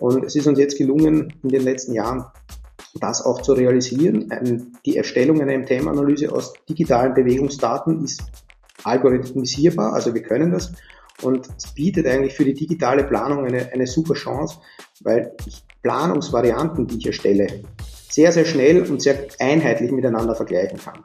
Und es ist uns jetzt gelungen, in den letzten Jahren das auch zu realisieren. Die Erstellung einer MTM-Analyse aus digitalen Bewegungsdaten ist algorithmisierbar, also wir können das. Und es bietet eigentlich für die digitale Planung eine, eine super Chance, weil ich Planungsvarianten, die ich erstelle, sehr, sehr schnell und sehr einheitlich miteinander vergleichen kann.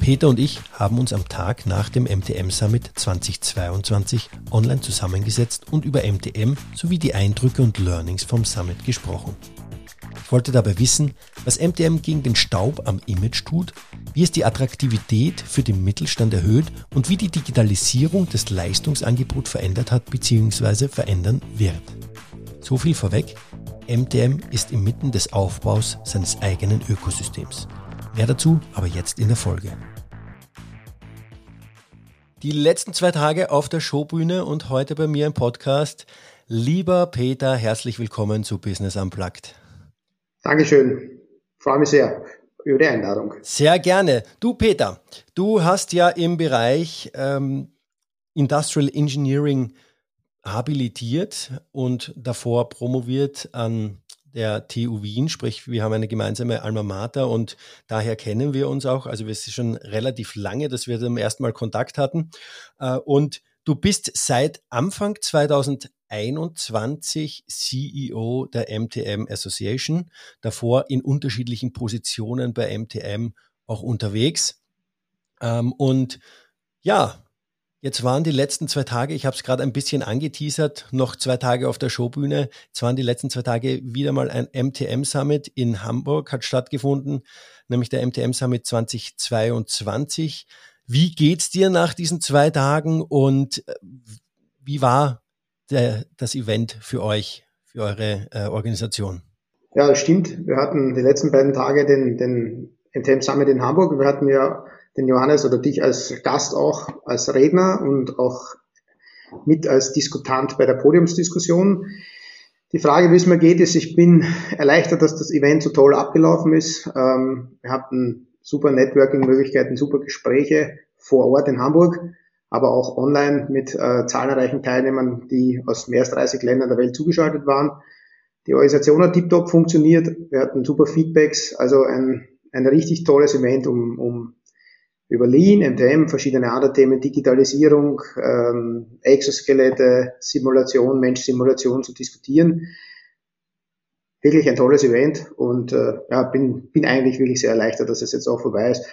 Peter und ich haben uns am Tag nach dem MTM Summit 2022 online zusammengesetzt und über MTM sowie die Eindrücke und Learnings vom Summit gesprochen. Ich wollte dabei wissen, was MTM gegen den Staub am Image tut, wie es die Attraktivität für den Mittelstand erhöht und wie die Digitalisierung das Leistungsangebot verändert hat bzw. verändern wird. So viel vorweg, MTM ist inmitten des Aufbaus seines eigenen Ökosystems. Mehr dazu aber jetzt in der Folge. Die letzten zwei Tage auf der Showbühne und heute bei mir im Podcast. Lieber Peter, herzlich willkommen zu Business Unplugged. Dankeschön. Freue mich sehr über die Einladung. Sehr gerne. Du, Peter, du hast ja im Bereich ähm, Industrial Engineering habilitiert und davor promoviert an der TU Wien, sprich wir haben eine gemeinsame Alma Mater und daher kennen wir uns auch. Also wir sind schon relativ lange, dass wir zum ersten Mal Kontakt hatten. Äh, und du bist seit Anfang 2021 CEO der MTM Association, davor in unterschiedlichen Positionen bei MTM auch unterwegs. Ähm, und ja, Jetzt waren die letzten zwei Tage, ich habe es gerade ein bisschen angeteasert, noch zwei Tage auf der Showbühne. Jetzt waren die letzten zwei Tage wieder mal ein MTM-Summit in Hamburg, hat stattgefunden, nämlich der MTM Summit 2022. Wie geht's dir nach diesen zwei Tagen und äh, wie war der, das Event für euch, für eure äh, Organisation? Ja, stimmt. Wir hatten die letzten beiden Tage den, den MTM Summit in Hamburg. Wir hatten ja den Johannes oder dich als Gast auch, als Redner und auch mit als Diskutant bei der Podiumsdiskussion. Die Frage, wie es mir geht, ist, ich bin erleichtert, dass das Event so toll abgelaufen ist. Ähm, wir hatten super Networking-Möglichkeiten, super Gespräche vor Ort in Hamburg, aber auch online mit äh, zahlreichen Teilnehmern, die aus mehr als 30 Ländern der Welt zugeschaltet waren. Die Organisation hat tiptop funktioniert. Wir hatten super Feedbacks, also ein, ein richtig tolles Event, um, um über Lean, MTM, verschiedene andere Themen, Digitalisierung, ähm, Exoskelette, Simulation, Mensch-Simulation zu diskutieren. Wirklich ein tolles Event und äh, ja, bin, bin eigentlich wirklich sehr erleichtert, dass es jetzt auch vorbei ist.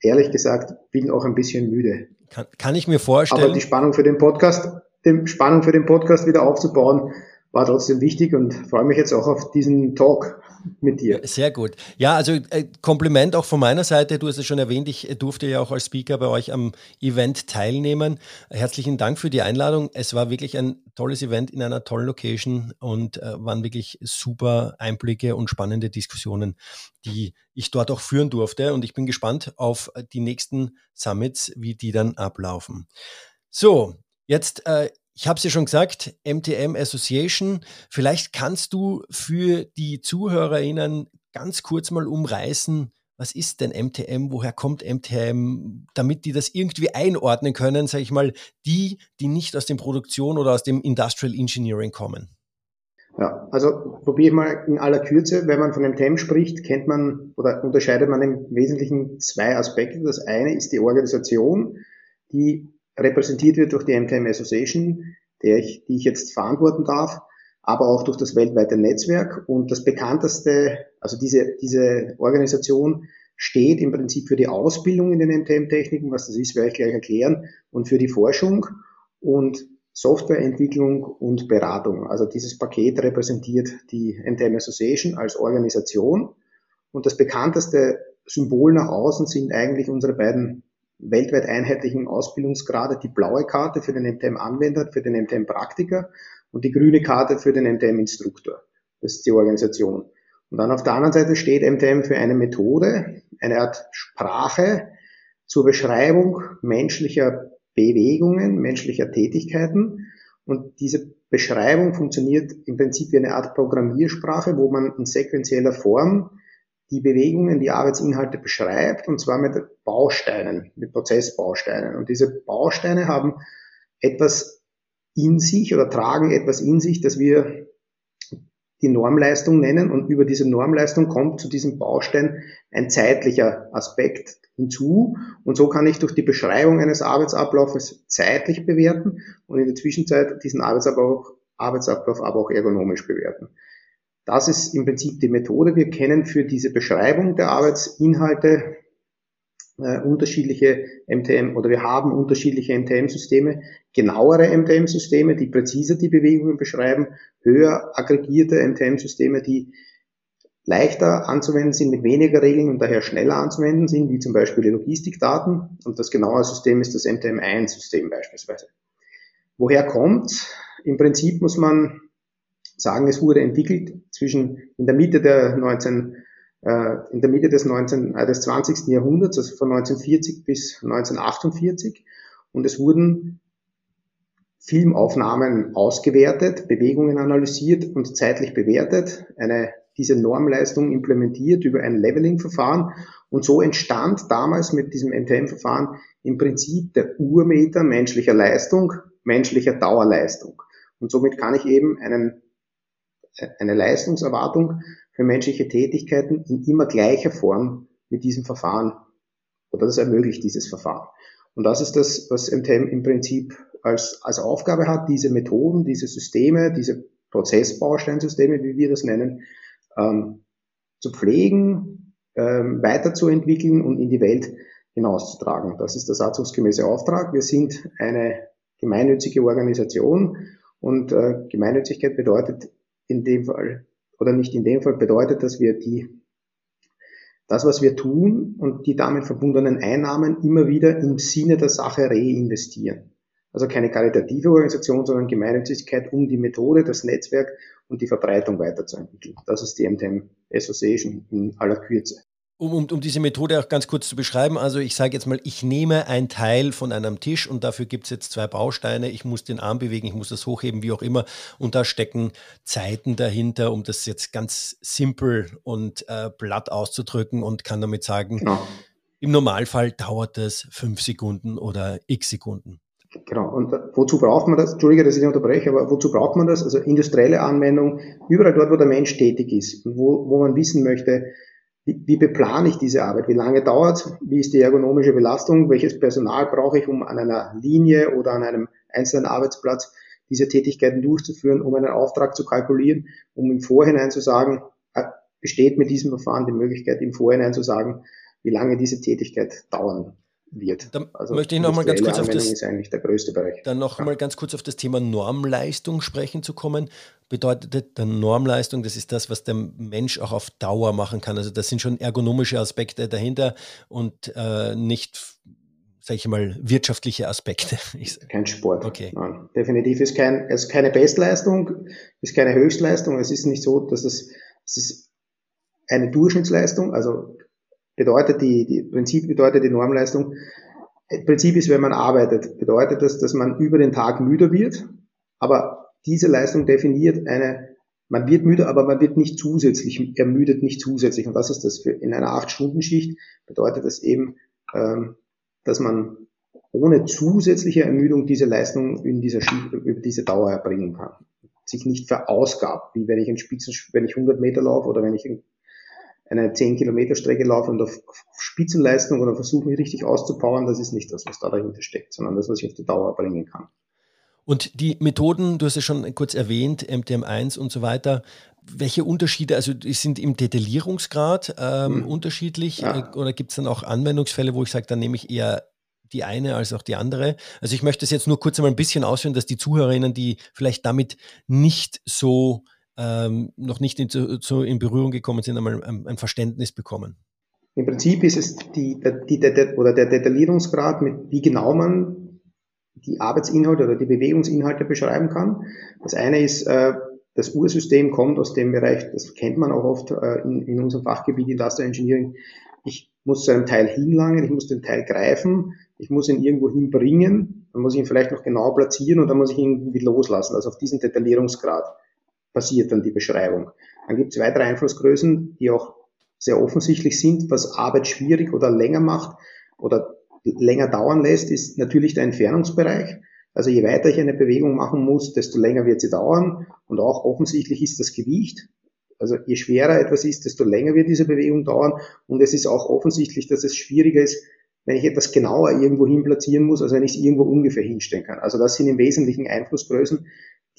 Ehrlich gesagt, bin auch ein bisschen müde. Kann, kann ich mir vorstellen. Aber die Spannung für den Podcast, die Spannung für den Podcast wieder aufzubauen, war trotzdem wichtig und freue mich jetzt auch auf diesen Talk mit dir. Sehr gut. Ja, also äh, Kompliment auch von meiner Seite. Du hast es schon erwähnt, ich äh, durfte ja auch als Speaker bei euch am Event teilnehmen. Herzlichen Dank für die Einladung. Es war wirklich ein tolles Event in einer tollen Location und äh, waren wirklich super Einblicke und spannende Diskussionen, die ich dort auch führen durfte. Und ich bin gespannt auf die nächsten Summits, wie die dann ablaufen. So, jetzt äh, ich habe es ja schon gesagt, MTM Association. Vielleicht kannst du für die ZuhörerInnen ganz kurz mal umreißen, was ist denn MTM, woher kommt MTM, damit die das irgendwie einordnen können, sage ich mal, die, die nicht aus dem Produktion oder aus dem Industrial Engineering kommen. Ja, also probiere ich mal in aller Kürze. Wenn man von MTM spricht, kennt man oder unterscheidet man im Wesentlichen zwei Aspekte. Das eine ist die Organisation, die repräsentiert wird durch die MTM Association, der ich, die ich jetzt verantworten darf, aber auch durch das weltweite Netzwerk. Und das bekannteste, also diese, diese Organisation steht im Prinzip für die Ausbildung in den MTM-Techniken, was das ist, werde ich gleich erklären, und für die Forschung und Softwareentwicklung und Beratung. Also dieses Paket repräsentiert die MTM Association als Organisation. Und das bekannteste Symbol nach außen sind eigentlich unsere beiden weltweit einheitlichen Ausbildungsgrade die blaue Karte für den MTM-Anwender, für den MTM-Praktiker und die grüne Karte für den MTM-Instruktor. Das ist die Organisation. Und dann auf der anderen Seite steht MTM für eine Methode, eine Art Sprache zur Beschreibung menschlicher Bewegungen, menschlicher Tätigkeiten. Und diese Beschreibung funktioniert im Prinzip wie eine Art Programmiersprache, wo man in sequenzieller Form die Bewegungen, die Arbeitsinhalte beschreibt, und zwar mit Bausteinen, mit Prozessbausteinen. Und diese Bausteine haben etwas in sich oder tragen etwas in sich, das wir die Normleistung nennen. Und über diese Normleistung kommt zu diesem Baustein ein zeitlicher Aspekt hinzu. Und so kann ich durch die Beschreibung eines Arbeitsablaufes zeitlich bewerten und in der Zwischenzeit diesen Arbeitsablauf, Arbeitsablauf aber auch ergonomisch bewerten. Das ist im Prinzip die Methode. Wir kennen für diese Beschreibung der Arbeitsinhalte äh, unterschiedliche MTM oder wir haben unterschiedliche MTM-Systeme, genauere MTM-Systeme, die präziser die Bewegungen beschreiben, höher aggregierte MTM-Systeme, die leichter anzuwenden sind, mit weniger Regeln und daher schneller anzuwenden sind, wie zum Beispiel die Logistikdaten. Und das genaue System ist das MTM1-System beispielsweise. Woher kommt? Im Prinzip muss man sagen, es wurde entwickelt zwischen in der Mitte der 19 äh, in der Mitte des, 19, äh, des 20. Jahrhunderts, also von 1940 bis 1948. Und es wurden Filmaufnahmen ausgewertet, Bewegungen analysiert und zeitlich bewertet, eine, diese Normleistung implementiert über ein Leveling-Verfahren. Und so entstand damals mit diesem MTM-Verfahren im Prinzip der Urmeter menschlicher Leistung, menschlicher Dauerleistung. Und somit kann ich eben einen eine Leistungserwartung für menschliche Tätigkeiten in immer gleicher Form mit diesem Verfahren oder das ermöglicht dieses Verfahren. Und das ist das, was MTM im Prinzip als, als Aufgabe hat, diese Methoden, diese Systeme, diese Prozessbausteinsysteme, wie wir das nennen, ähm, zu pflegen, ähm, weiterzuentwickeln und in die Welt hinauszutragen. Das ist der satzungsgemäße Auftrag. Wir sind eine gemeinnützige Organisation und äh, Gemeinnützigkeit bedeutet in dem Fall, oder nicht in dem Fall, bedeutet, dass wir die, das, was wir tun und die damit verbundenen Einnahmen immer wieder im Sinne der Sache reinvestieren. Also keine karitative Organisation, sondern Gemeinnützigkeit, um die Methode, das Netzwerk und die Verbreitung weiterzuentwickeln. Das ist die MTM Association in aller Kürze um, um, um diese Methode auch ganz kurz zu beschreiben, also ich sage jetzt mal, ich nehme ein Teil von einem Tisch und dafür gibt es jetzt zwei Bausteine. Ich muss den Arm bewegen, ich muss das hochheben, wie auch immer. Und da stecken Zeiten dahinter, um das jetzt ganz simpel und äh, platt auszudrücken und kann damit sagen, genau. im Normalfall dauert das fünf Sekunden oder x Sekunden. Genau. Und wozu braucht man das? Entschuldige, dass ich unterbreche, aber wozu braucht man das? Also industrielle Anwendung, überall dort, wo der Mensch tätig ist, wo, wo man wissen möchte, wie, wie beplane ich diese Arbeit? Wie lange dauert Wie ist die ergonomische Belastung? Welches Personal brauche ich, um an einer Linie oder an einem einzelnen Arbeitsplatz diese Tätigkeiten durchzuführen, um einen Auftrag zu kalkulieren, um im Vorhinein zu sagen, äh, besteht mit diesem Verfahren die Möglichkeit, im Vorhinein zu sagen, wie lange diese Tätigkeit dauern wird. Dann also möchte ich noch mal ganz kurz auf das, ist eigentlich der größte Bereich. Dann noch ja. mal ganz kurz auf das Thema Normleistung sprechen zu kommen. Bedeutet dann Normleistung, das ist das, was der Mensch auch auf Dauer machen kann. Also das sind schon ergonomische Aspekte dahinter und äh, nicht sage ich mal, wirtschaftliche Aspekte. Kein Sport. Okay. Nein. Definitiv ist kein, es ist keine Bestleistung, ist keine Höchstleistung. Es ist nicht so, dass es, es ist eine Durchschnittsleistung. Also bedeutet die, die Prinzip bedeutet die Normleistung. Prinzip ist, wenn man arbeitet, bedeutet das, dass man über den Tag müder wird, aber diese Leistung definiert eine, man wird müde, aber man wird nicht zusätzlich, ermüdet nicht zusätzlich. Und was ist das für in einer 8-Stunden-Schicht? Bedeutet das eben, ähm, dass man ohne zusätzliche Ermüdung diese Leistung in dieser Schicht, über diese Dauer erbringen kann. Sich nicht verausgabt, wie wenn ich in Spitzen, wenn ich 100 Meter laufe oder wenn ich eine 10 Kilometer Strecke laufe und auf Spitzenleistung oder versuche mich richtig auszupowern, das ist nicht das, was da dahinter steckt, sondern das, was ich auf die Dauer bringen kann. Und die Methoden, du hast es schon kurz erwähnt, MTM1 und so weiter, welche Unterschiede, also sind im Detaillierungsgrad ähm, hm. unterschiedlich ja. Äh, oder gibt es dann auch Anwendungsfälle, wo ich sage, dann nehme ich eher die eine als auch die andere. Also ich möchte es jetzt nur kurz einmal ein bisschen ausführen, dass die Zuhörerinnen, die vielleicht damit nicht so ähm, noch nicht in, zu, in, Berührung gekommen sind, einmal ein, ein, Verständnis bekommen. Im Prinzip ist es die, die, die, oder der Detaillierungsgrad, mit wie genau man die Arbeitsinhalte oder die Bewegungsinhalte beschreiben kann. Das eine ist, äh, das Ursystem kommt aus dem Bereich, das kennt man auch oft äh, in, in unserem Fachgebiet Industrial Engineering. Ich muss zu einem Teil hinlangen, ich muss den Teil greifen, ich muss ihn irgendwo hinbringen, dann muss ich ihn vielleicht noch genau platzieren und dann muss ich ihn irgendwie loslassen. Also auf diesen Detaillierungsgrad passiert dann die Beschreibung. Dann gibt es weitere Einflussgrößen, die auch sehr offensichtlich sind, was Arbeit schwierig oder länger macht oder länger dauern lässt, ist natürlich der Entfernungsbereich. Also je weiter ich eine Bewegung machen muss, desto länger wird sie dauern. Und auch offensichtlich ist das Gewicht. Also je schwerer etwas ist, desto länger wird diese Bewegung dauern. Und es ist auch offensichtlich, dass es schwieriger ist, wenn ich etwas genauer irgendwo hin platzieren muss, als wenn ich es irgendwo ungefähr hinstellen kann. Also das sind im Wesentlichen Einflussgrößen,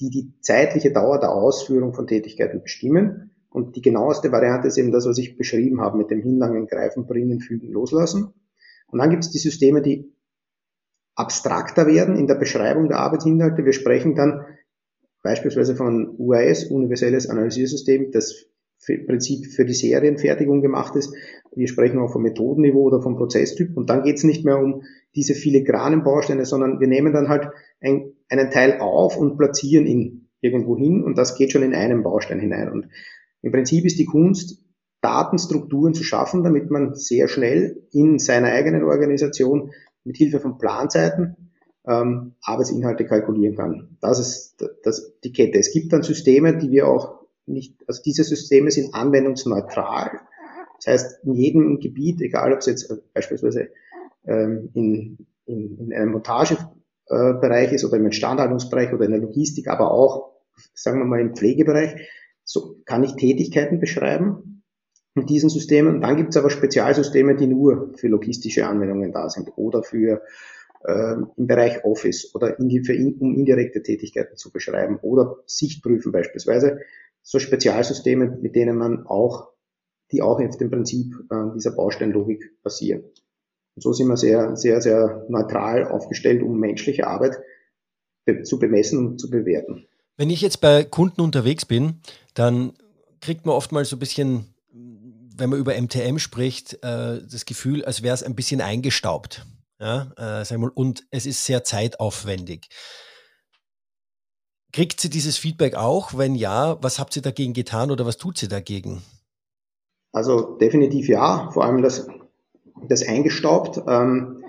die die zeitliche Dauer der Ausführung von Tätigkeiten bestimmen. Und die genaueste Variante ist eben das, was ich beschrieben habe, mit dem Hinlangen, Greifen, Bringen, Fügen, Loslassen. Und dann gibt es die Systeme, die abstrakter werden in der Beschreibung der Arbeitsinhalte. Wir sprechen dann beispielsweise von UAS, Universelles Analysiersystem, das im Prinzip für die Serienfertigung gemacht ist. Wir sprechen auch vom Methodenniveau oder vom Prozesstyp. Und dann geht es nicht mehr um diese filigranen Bausteine, sondern wir nehmen dann halt ein, einen Teil auf und platzieren ihn irgendwo hin. Und das geht schon in einen Baustein hinein. Und im Prinzip ist die Kunst, Datenstrukturen zu schaffen, damit man sehr schnell in seiner eigenen Organisation mit Hilfe von Planzeiten ähm, Arbeitsinhalte kalkulieren kann. Das ist das, die Kette. Es gibt dann Systeme, die wir auch nicht, also diese Systeme sind anwendungsneutral. Das heißt, in jedem Gebiet, egal ob es jetzt beispielsweise ähm, in, in, in einem Montagebereich ist oder im Instandhaltungsbereich oder in der Logistik, aber auch, sagen wir mal, im Pflegebereich, so kann ich Tätigkeiten beschreiben mit diesen Systemen. Dann gibt es aber Spezialsysteme, die nur für logistische Anwendungen da sind oder für äh, im Bereich Office oder in die, für in, um indirekte Tätigkeiten zu beschreiben oder Sichtprüfen beispielsweise. So Spezialsysteme, mit denen man auch, die auch auf dem Prinzip äh, dieser Bausteinlogik basieren. Und so sind wir sehr, sehr, sehr neutral aufgestellt, um menschliche Arbeit be zu bemessen und zu bewerten. Wenn ich jetzt bei Kunden unterwegs bin, dann kriegt man oftmals so ein bisschen, wenn man über MTM spricht, äh, das Gefühl, als wäre es ein bisschen eingestaubt. Ja, äh, mal, und es ist sehr zeitaufwendig. Kriegt sie dieses Feedback auch? Wenn ja, was habt ihr dagegen getan oder was tut sie dagegen? Also definitiv ja, vor allem das, das eingestaubt. Ähm,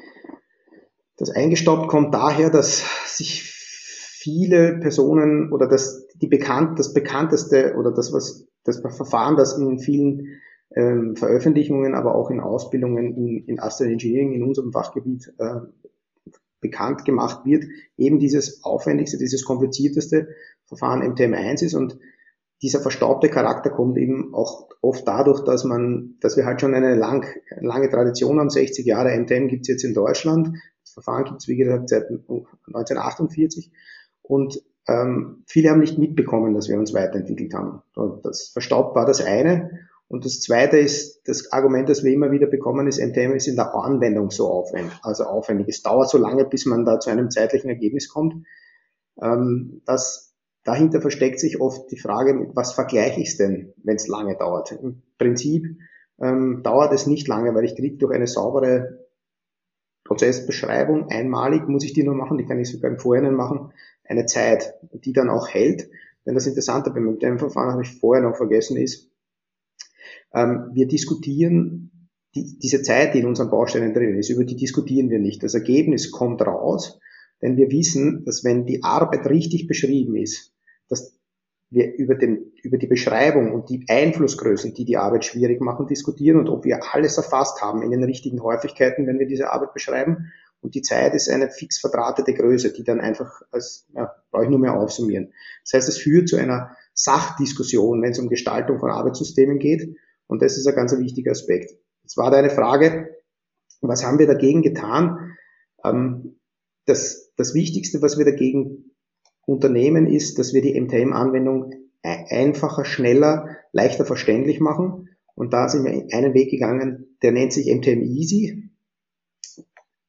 das eingestaubt kommt daher, dass sich viele Personen oder das, die bekannt, das bekannteste oder das, was, das Verfahren, das in vielen ähm, Veröffentlichungen, aber auch in Ausbildungen in, in Astral Engineering in unserem Fachgebiet äh, bekannt gemacht wird, eben dieses aufwendigste, dieses komplizierteste Verfahren MTM1 ist und dieser verstaubte Charakter kommt eben auch oft dadurch, dass man, dass wir halt schon eine lang, lange Tradition haben, 60 Jahre MTM gibt's jetzt in Deutschland, das Verfahren gibt's wie gesagt seit 1948 und ähm, viele haben nicht mitbekommen, dass wir uns weiterentwickelt haben. Und das verstaubt war das eine. Und das zweite ist, das Argument, das wir immer wieder bekommen, ist, NTM ist in der Anwendung so aufwendig, also aufwendig. Es dauert so lange, bis man da zu einem zeitlichen Ergebnis kommt. Ähm, das, dahinter versteckt sich oft die Frage, was vergleiche ich denn, wenn es lange dauert? Im Prinzip ähm, dauert es nicht lange, weil ich kriege durch eine saubere Prozessbeschreibung einmalig, muss ich die nur machen, die kann ich sogar im Vorhinein machen, eine Zeit, die dann auch hält. Denn das Interessante beim dem Verfahren habe ich vorher noch vergessen ist, ähm, wir diskutieren die, diese Zeit, die in unseren Bausteinen drin ist, über die diskutieren wir nicht. Das Ergebnis kommt raus, denn wir wissen, dass wenn die Arbeit richtig beschrieben ist, dass wir über, den, über die Beschreibung und die Einflussgrößen, die die Arbeit schwierig machen, diskutieren und ob wir alles erfasst haben in den richtigen Häufigkeiten, wenn wir diese Arbeit beschreiben und die Zeit ist eine fix verdrahtete Größe, die dann einfach als, ja, brauche ich nur mehr aufsummieren. Das heißt, es führt zu einer Sachdiskussion, wenn es um Gestaltung von Arbeitssystemen geht. Und das ist ein ganz wichtiger Aspekt. Jetzt war da eine Frage, was haben wir dagegen getan? Ähm, das, das Wichtigste, was wir dagegen unternehmen, ist, dass wir die MTM-Anwendung einfacher, schneller, leichter verständlich machen. Und da sind wir einen Weg gegangen, der nennt sich MTM Easy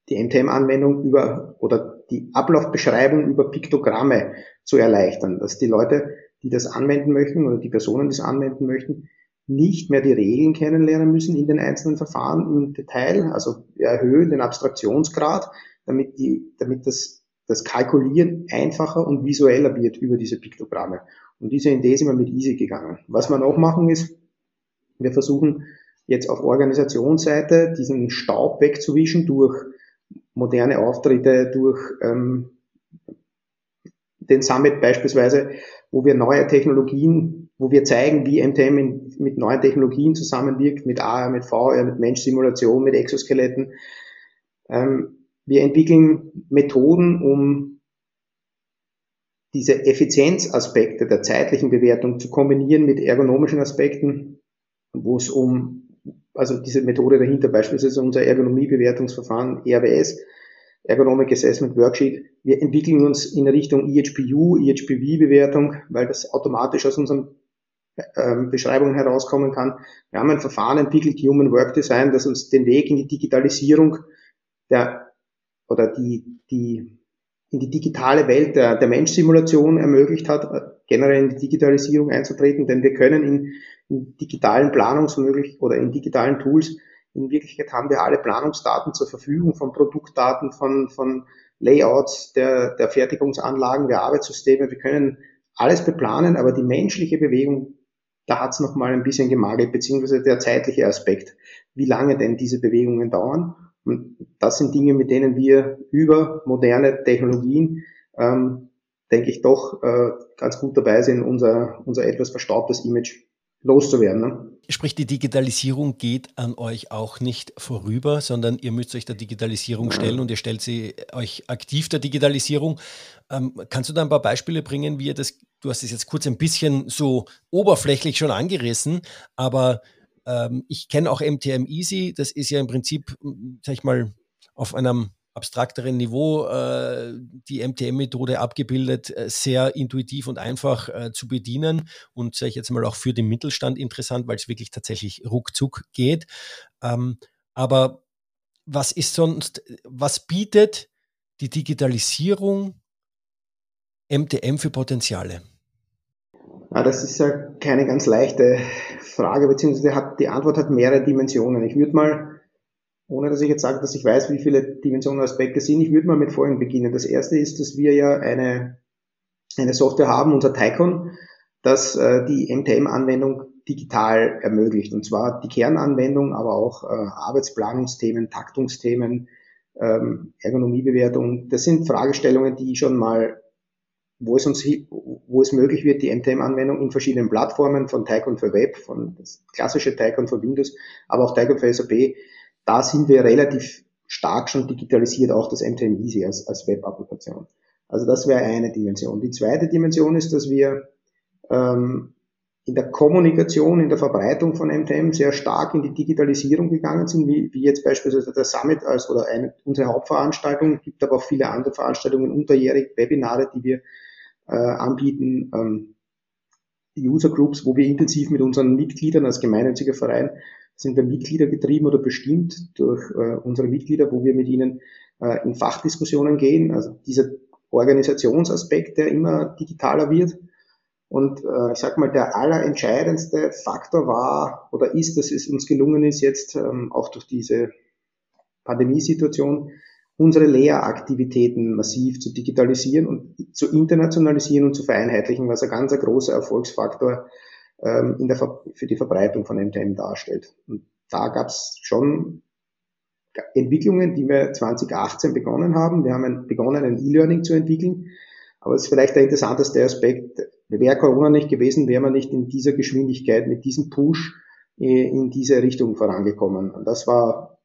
die MTM-Anwendung über oder die Ablaufbeschreibung über Piktogramme zu erleichtern, dass die Leute, die das anwenden möchten oder die Personen, die das anwenden möchten, nicht mehr die Regeln kennenlernen müssen in den einzelnen Verfahren im Detail. Also erhöhen den Abstraktionsgrad, damit, die, damit das, das Kalkulieren einfacher und visueller wird über diese Piktogramme. Und diese Idee sind wir mit Easy gegangen. Was wir noch machen ist, wir versuchen jetzt auf Organisationsseite diesen Staub wegzuwischen durch moderne Auftritte, durch ähm, den Summit beispielsweise, wo wir neue Technologien, wo wir zeigen, wie MTM in, mit neuen Technologien zusammenwirkt, mit AR, mit VR, mit Menschsimulation, mit Exoskeletten. Ähm, wir entwickeln Methoden, um diese Effizienzaspekte der zeitlichen Bewertung zu kombinieren mit ergonomischen Aspekten, wo es um also diese Methode dahinter, beispielsweise unser Ergonomiebewertungsverfahren ERWS, Ergonomic Assessment Worksheet. Wir entwickeln uns in Richtung EHPU, EHPV-Bewertung, weil das automatisch aus unseren ähm, Beschreibungen herauskommen kann. Wir haben ein Verfahren entwickelt, Human Work Design, das uns den Weg in die Digitalisierung der oder die, die in die digitale Welt der, der Menschsimulation ermöglicht hat, generell in die Digitalisierung einzutreten, denn wir können in in digitalen Planungsmöglich oder in digitalen Tools. In Wirklichkeit haben wir alle Planungsdaten zur Verfügung, von Produktdaten, von, von Layouts der, der Fertigungsanlagen, der Arbeitssysteme. Wir können alles beplanen, aber die menschliche Bewegung, da hat es nochmal ein bisschen gemagelt, beziehungsweise der zeitliche Aspekt, wie lange denn diese Bewegungen dauern. Und das sind Dinge, mit denen wir über moderne Technologien, ähm, denke ich, doch äh, ganz gut dabei sind, unser, unser etwas verstaubtes Image loszuwerden. Ne? Sprich, die Digitalisierung geht an euch auch nicht vorüber, sondern ihr müsst euch der Digitalisierung stellen und ihr stellt sie euch aktiv der Digitalisierung. Ähm, kannst du da ein paar Beispiele bringen, wie ihr das, du hast es jetzt kurz ein bisschen so oberflächlich schon angerissen, aber ähm, ich kenne auch MTM Easy, das ist ja im Prinzip, sag ich mal, auf einem abstrakteren Niveau äh, die MTM-Methode abgebildet, äh, sehr intuitiv und einfach äh, zu bedienen und sage ich jetzt mal auch für den Mittelstand interessant, weil es wirklich tatsächlich ruckzuck geht. Ähm, aber was ist sonst, was bietet die Digitalisierung MTM für Potenziale? Ja, das ist ja keine ganz leichte Frage, beziehungsweise hat, die Antwort hat mehrere Dimensionen. Ich würde mal ohne dass ich jetzt sage, dass ich weiß, wie viele Dimensionen und Aspekte sind. Ich würde mal mit folgendem beginnen. Das erste ist, dass wir ja eine, eine Software haben, unser Tycon, das äh, die MTM-Anwendung digital ermöglicht. Und zwar die Kernanwendung, aber auch äh, Arbeitsplanungsthemen, Taktungsthemen, ähm, Ergonomiebewertung. Das sind Fragestellungen, die schon mal, wo es uns, wo es möglich wird, die MTM-Anwendung in verschiedenen Plattformen von Tycon für Web, von das klassische Tycon für Windows, aber auch Tycon für SAP da sind wir relativ stark schon digitalisiert, auch das MTM Easy als, als Web-Applikation. Also das wäre eine Dimension. Die zweite Dimension ist, dass wir ähm, in der Kommunikation, in der Verbreitung von MTM sehr stark in die Digitalisierung gegangen sind, wie, wie jetzt beispielsweise der Summit als oder eine, unsere Hauptveranstaltung, gibt aber auch viele andere Veranstaltungen unterjährig, Webinare, die wir äh, anbieten, ähm, User Groups, wo wir intensiv mit unseren Mitgliedern als gemeinnütziger Verein sind wir Mitglieder getrieben oder bestimmt durch äh, unsere Mitglieder, wo wir mit ihnen äh, in Fachdiskussionen gehen. Also dieser Organisationsaspekt, der immer digitaler wird. Und äh, ich sage mal, der allerentscheidendste Faktor war oder ist, dass es uns gelungen ist, jetzt ähm, auch durch diese Pandemiesituation unsere Lehraktivitäten massiv zu digitalisieren und zu internationalisieren und zu vereinheitlichen, was ein ganz ein großer Erfolgsfaktor ähm, in der, für die Verbreitung von MTM darstellt. Und da gab es schon Entwicklungen, die wir 2018 begonnen haben. Wir haben begonnen, ein E-Learning zu entwickeln. Aber es ist vielleicht der interessanteste Aspekt. Wäre Corona nicht gewesen, wäre man nicht in dieser Geschwindigkeit, mit diesem Push äh, in diese Richtung vorangekommen. Und das war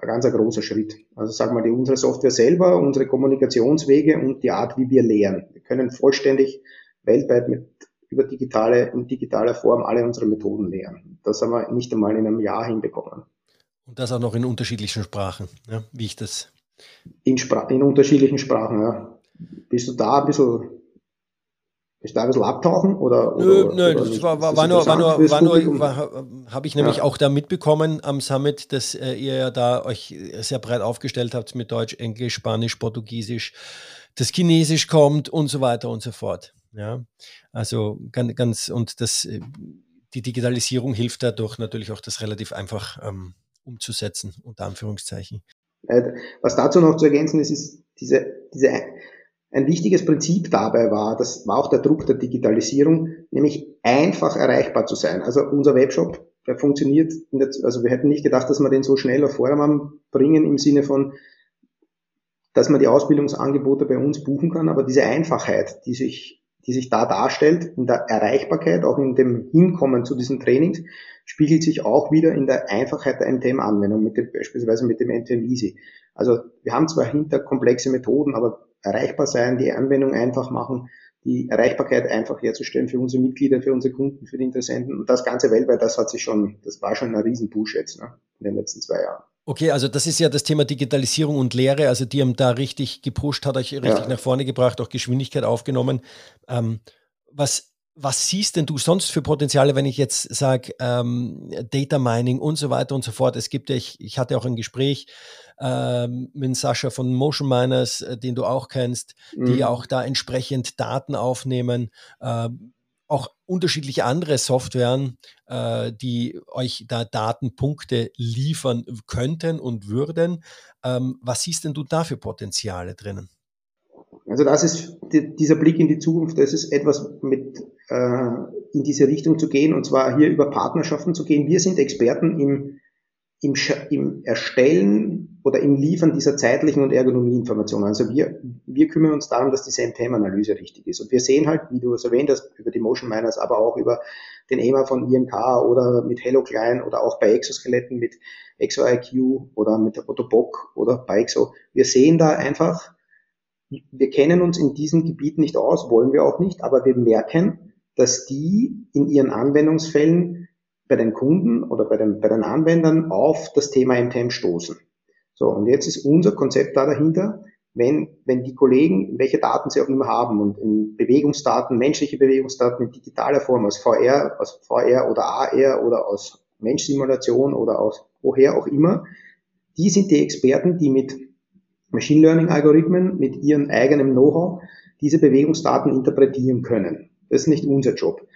ein ganz großer Schritt. Also sag mal, die, unsere Software selber, unsere Kommunikationswege und die Art, wie wir lehren. Wir können vollständig weltweit mit über digitale, in digitaler Form alle unsere Methoden lehren. Das haben wir nicht einmal in einem Jahr hinbekommen. Und das auch noch in unterschiedlichen Sprachen, ja, wie ich das. In, Spra in unterschiedlichen Sprachen, ja. Bist du da ein bisschen ist da ein bisschen abtauchen oder? Nö, oder, nö, oder das war, war, war nur, war nur, war nur, habe ich nämlich ja. auch da mitbekommen am Summit, dass äh, ihr ja da euch sehr breit aufgestellt habt mit Deutsch, Englisch, Spanisch, Portugiesisch, das Chinesisch kommt und so weiter und so fort. Ja, also ganz, ganz und das, äh, die Digitalisierung hilft dadurch natürlich auch, das relativ einfach ähm, umzusetzen, unter Anführungszeichen. Äh, was dazu noch zu ergänzen ist, ist diese, diese ein wichtiges Prinzip dabei war, das war auch der Druck der Digitalisierung, nämlich einfach erreichbar zu sein. Also unser Webshop, der funktioniert, also wir hätten nicht gedacht, dass wir den so schnell auf Vordermann bringen im Sinne von, dass man die Ausbildungsangebote bei uns buchen kann, aber diese Einfachheit, die sich, die sich da darstellt, in der Erreichbarkeit, auch in dem Hinkommen zu diesen Trainings, spiegelt sich auch wieder in der Einfachheit der MTM-Anwendung, mit dem, beispielsweise mit dem MTM Easy. Also wir haben zwar hinter komplexe Methoden, aber erreichbar sein, die Anwendung einfach machen, die Erreichbarkeit einfach herzustellen für unsere Mitglieder, für unsere Kunden, für die Interessenten und das Ganze weltweit, das hat sich schon, das war schon ein Riesenpush jetzt ne, in den letzten zwei Jahren. Okay, also das ist ja das Thema Digitalisierung und Lehre, also die haben da richtig gepusht, hat euch richtig ja. nach vorne gebracht, auch Geschwindigkeit aufgenommen. Ähm, was was siehst denn du sonst für Potenziale, wenn ich jetzt sage, ähm, Data Mining und so weiter und so fort? Es gibt ja, ich, ich hatte auch ein Gespräch ähm, mit Sascha von Motion Miners, äh, den du auch kennst, mhm. die auch da entsprechend Daten aufnehmen. Äh, auch unterschiedliche andere Softwaren, äh, die euch da Datenpunkte liefern könnten und würden. Ähm, was siehst denn du da für Potenziale drinnen? Also das ist die, dieser Blick in die Zukunft, das ist etwas mit äh, in diese Richtung zu gehen und zwar hier über Partnerschaften zu gehen. Wir sind Experten im, im, im Erstellen oder im Liefern dieser zeitlichen und Ergonomieinformationen. Also wir, wir kümmern uns darum, dass die Same-Time-Analyse richtig ist. Und wir sehen halt, wie du es erwähnt hast, über die Motion Miners, aber auch über den EMA von IMK oder mit Hello Klein oder auch bei Exoskeletten mit ExoIQ oder mit der Ottobock oder bei Exo. Wir sehen da einfach, wir kennen uns in diesem Gebiet nicht aus, wollen wir auch nicht, aber wir merken, dass die in ihren Anwendungsfällen bei den Kunden oder bei den, bei den Anwendern auf das Thema MTM stoßen. So, und jetzt ist unser Konzept da dahinter, wenn, wenn die Kollegen, welche Daten sie auch immer haben und in Bewegungsdaten, menschliche Bewegungsdaten in digitaler Form aus VR, aus VR oder AR oder aus Menschsimulation oder aus woher auch immer, die sind die Experten, die mit Machine Learning Algorithmen mit ihrem eigenen Know-how diese Bewegungsdaten interpretieren können. Das ist nicht unser Job.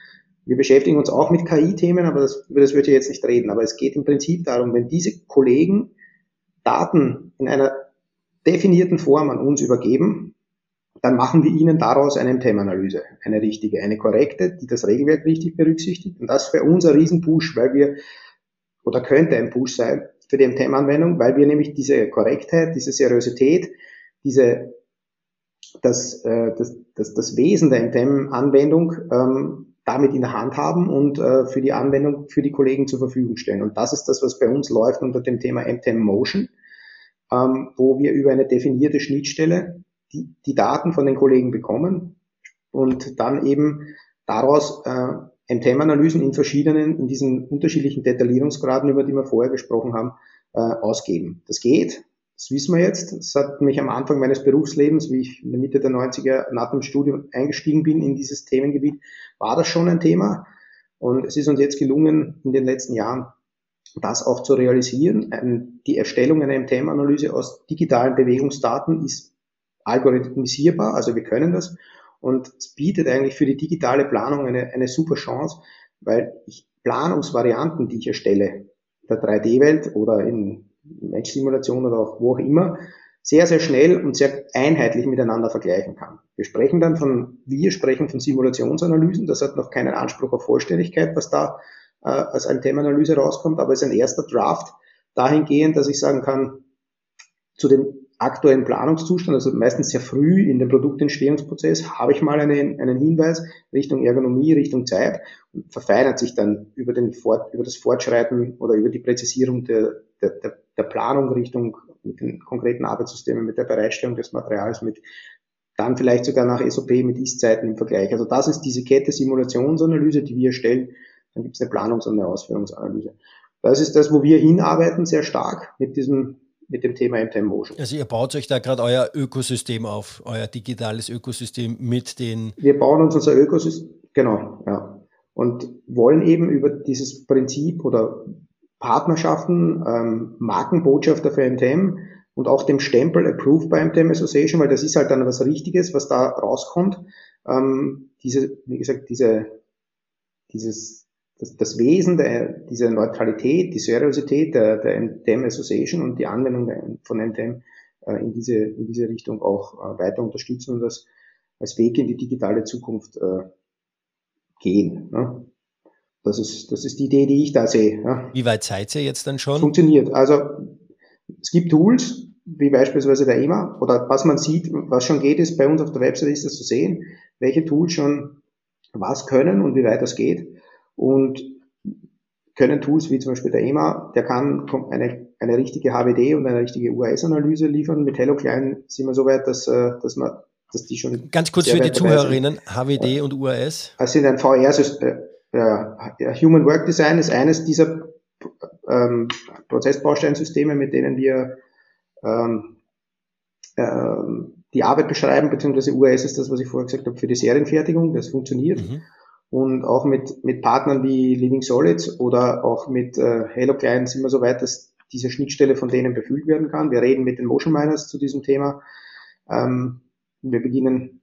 Wir beschäftigen uns auch mit KI-Themen, aber das, über das würde ich jetzt nicht reden. Aber es geht im Prinzip darum, wenn diese Kollegen Daten in einer definierten Form an uns übergeben, dann machen wir ihnen daraus eine MTM-Analyse, eine richtige, eine korrekte, die das Regelwerk richtig berücksichtigt. Und das wäre unser Riesenpush, weil wir, oder könnte ein Push sein, für die MTM-Anwendung, weil wir nämlich diese Korrektheit, diese Seriosität, diese, das, äh, das, das, das Wesen der MTM-Anwendung ähm, damit in der Hand haben und äh, für die Anwendung für die Kollegen zur Verfügung stellen. Und das ist das, was bei uns läuft unter dem Thema MTM Motion, ähm, wo wir über eine definierte Schnittstelle die, die Daten von den Kollegen bekommen und dann eben daraus äh, MTM-Analysen in verschiedenen, in diesen unterschiedlichen Detaillierungsgraden, über die wir vorher gesprochen haben, äh, ausgeben. Das geht, das wissen wir jetzt. Das hat mich am Anfang meines Berufslebens, wie ich in der Mitte der 90er nach dem Studium eingestiegen bin in dieses Themengebiet, war das schon ein Thema. Und es ist uns jetzt gelungen, in den letzten Jahren das auch zu realisieren. Die Erstellung einer MTM-Analyse aus digitalen Bewegungsdaten ist algorithmisierbar, also wir können das. Und es bietet eigentlich für die digitale Planung eine, eine super Chance, weil ich Planungsvarianten, die ich erstelle, der 3D-Welt oder in Match-Simulation oder auch wo auch immer, sehr, sehr schnell und sehr einheitlich miteinander vergleichen kann. Wir sprechen dann von, wir sprechen von Simulationsanalysen, das hat noch keinen Anspruch auf Vollständigkeit, was da äh, als eine Themenanalyse rauskommt, aber es ist ein erster Draft dahingehend, dass ich sagen kann, zu den aktuellen Planungszustand, also meistens sehr früh in dem Produktentstehungsprozess, habe ich mal einen, einen Hinweis Richtung Ergonomie, Richtung Zeit und verfeinert sich dann über, den Fort, über das Fortschreiten oder über die Präzisierung der, der, der, der Planung Richtung mit den konkreten Arbeitssystemen, mit der Bereitstellung des Materials, mit dann vielleicht sogar nach SOP mit Ist-Zeiten im Vergleich. Also das ist diese Kette Simulationsanalyse, die wir stellen. Dann gibt es eine Planungs- und eine Ausführungsanalyse. Das ist das, wo wir hinarbeiten, sehr stark mit diesem mit dem Thema MTM Motion. Also ihr baut euch da gerade euer Ökosystem auf, euer digitales Ökosystem mit den. Wir bauen uns unser Ökosystem, genau, ja. Und wollen eben über dieses Prinzip oder Partnerschaften, ähm, Markenbotschafter für MTM und auch dem Stempel Approved by MTM Association, weil das ist halt dann was Richtiges, was da rauskommt. Ähm, diese, wie gesagt, diese, dieses das, das Wesen der, dieser Neutralität, die Seriosität der, der MDM Association und die Anwendung der, von MDM äh, in, diese, in diese Richtung auch äh, weiter unterstützen und das als Weg in die digitale Zukunft äh, gehen. Ne? Das ist, das ist die Idee, die ich da sehe. Ja. Wie weit seid ihr jetzt dann schon? Funktioniert. Also es gibt Tools, wie beispielsweise der EMA, oder was man sieht, was schon geht, ist bei uns auf der Website ist das zu sehen, welche Tools schon was können und wie weit das geht. Und können Tools wie zum Beispiel der EMA, der kann eine, eine richtige HWD und eine richtige UAS-Analyse liefern. Mit Hello Klein sind wir so weit, dass, äh, dass man dass die schon. Ganz kurz für die Zuhörerinnen, HWD und UAS? Das sind ein VR-System. Äh, Human Work Design ist eines dieser ähm, Prozessbausteinsysteme, mit denen wir ähm, ähm, die Arbeit beschreiben, beziehungsweise UAS ist das, was ich vorher gesagt habe, für die Serienfertigung, das funktioniert. Mhm. Und auch mit, mit Partnern wie Living Solids oder auch mit äh, Halo Client sind wir so weit, dass diese Schnittstelle von denen befüllt werden kann. Wir reden mit den Motion Miners zu diesem Thema. Ähm, wir beginnen,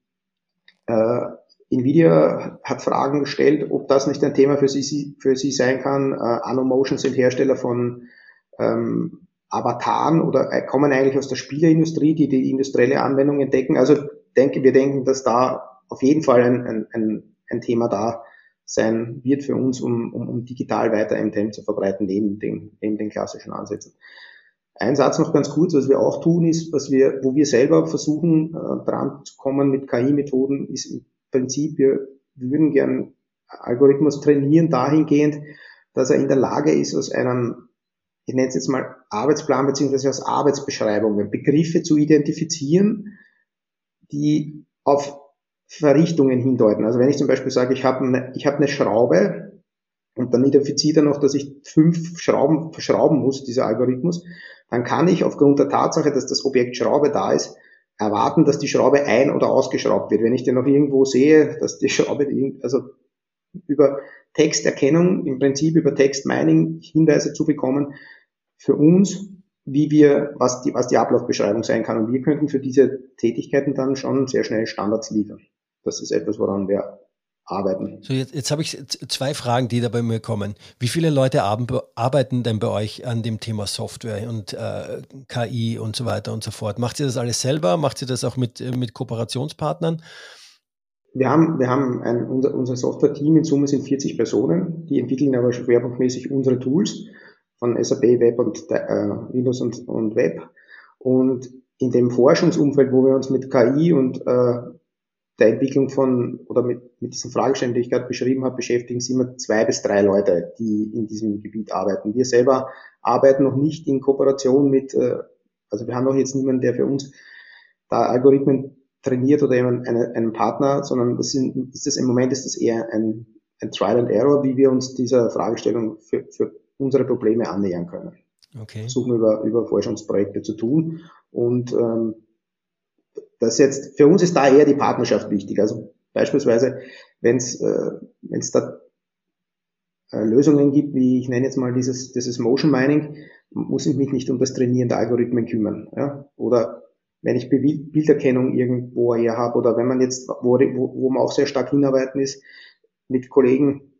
äh, Nvidia hat Fragen gestellt, ob das nicht ein Thema für sie, für sie sein kann. Äh, Anomotion sind Hersteller von ähm, Avataren oder äh, kommen eigentlich aus der Spieleindustrie, die die industrielle Anwendung entdecken. Also denke, wir denken, dass da auf jeden Fall ein, ein, ein, ein Thema da sein wird für uns, um, um, um digital weiter MTM zu verbreiten, neben den, neben den klassischen Ansätzen. Ein Satz noch ganz kurz, was wir auch tun, ist, was wir, wo wir selber versuchen, äh, dran zu kommen mit KI-Methoden, ist im Prinzip, wir, würden gern Algorithmus trainieren dahingehend, dass er in der Lage ist, aus einem, ich nenne es jetzt mal Arbeitsplan beziehungsweise aus Arbeitsbeschreibungen Begriffe zu identifizieren, die auf Verrichtungen hindeuten. Also wenn ich zum Beispiel sage, ich habe eine, ich habe eine Schraube und dann identifiziert er noch, dass ich fünf Schrauben verschrauben muss, dieser Algorithmus, dann kann ich aufgrund der Tatsache, dass das Objekt Schraube da ist, erwarten, dass die Schraube ein- oder ausgeschraubt wird. Wenn ich den noch irgendwo sehe, dass die Schraube, also über Texterkennung, im Prinzip über Textmining Hinweise zu bekommen, für uns, wie wir, was die, was die Ablaufbeschreibung sein kann. Und wir könnten für diese Tätigkeiten dann schon sehr schnell Standards liefern. Das ist etwas, woran wir arbeiten. So, jetzt, jetzt habe ich zwei Fragen, die da bei mir kommen. Wie viele Leute arbeiten denn bei euch an dem Thema Software und äh, KI und so weiter und so fort? Macht ihr das alles selber? Macht ihr das auch mit, äh, mit Kooperationspartnern? Wir haben, wir haben ein, unser, unser Software-Team in Summe sind 40 Personen, die entwickeln aber schwerpunktmäßig unsere Tools von SAP Web und äh, Windows und, und Web. Und in dem Forschungsumfeld, wo wir uns mit KI und äh, der Entwicklung von oder mit, mit diesen Fragestellungen, die ich gerade beschrieben habe, beschäftigen sich immer zwei bis drei Leute, die in diesem Gebiet arbeiten. Wir selber arbeiten noch nicht in Kooperation mit, äh, also wir haben noch jetzt niemanden, der für uns da Algorithmen trainiert oder jemand, einen, einen Partner, sondern das sind, ist das im Moment ist das eher ein, ein Trial and Error, wie wir uns dieser Fragestellung für, für unsere Probleme annähern können. Okay. Versuchen über, über Forschungsprojekte zu tun und ähm, das jetzt, für uns ist da eher die Partnerschaft wichtig. Also beispielsweise, wenn es äh, wenn's da äh, Lösungen gibt, wie ich nenne jetzt mal dieses, dieses Motion Mining, muss ich mich nicht um das Trainieren der Algorithmen kümmern. Ja? Oder wenn ich Bilderkennung irgendwo her habe oder wenn man jetzt, wo, wo, wo man auch sehr stark hinarbeiten ist, mit Kollegen,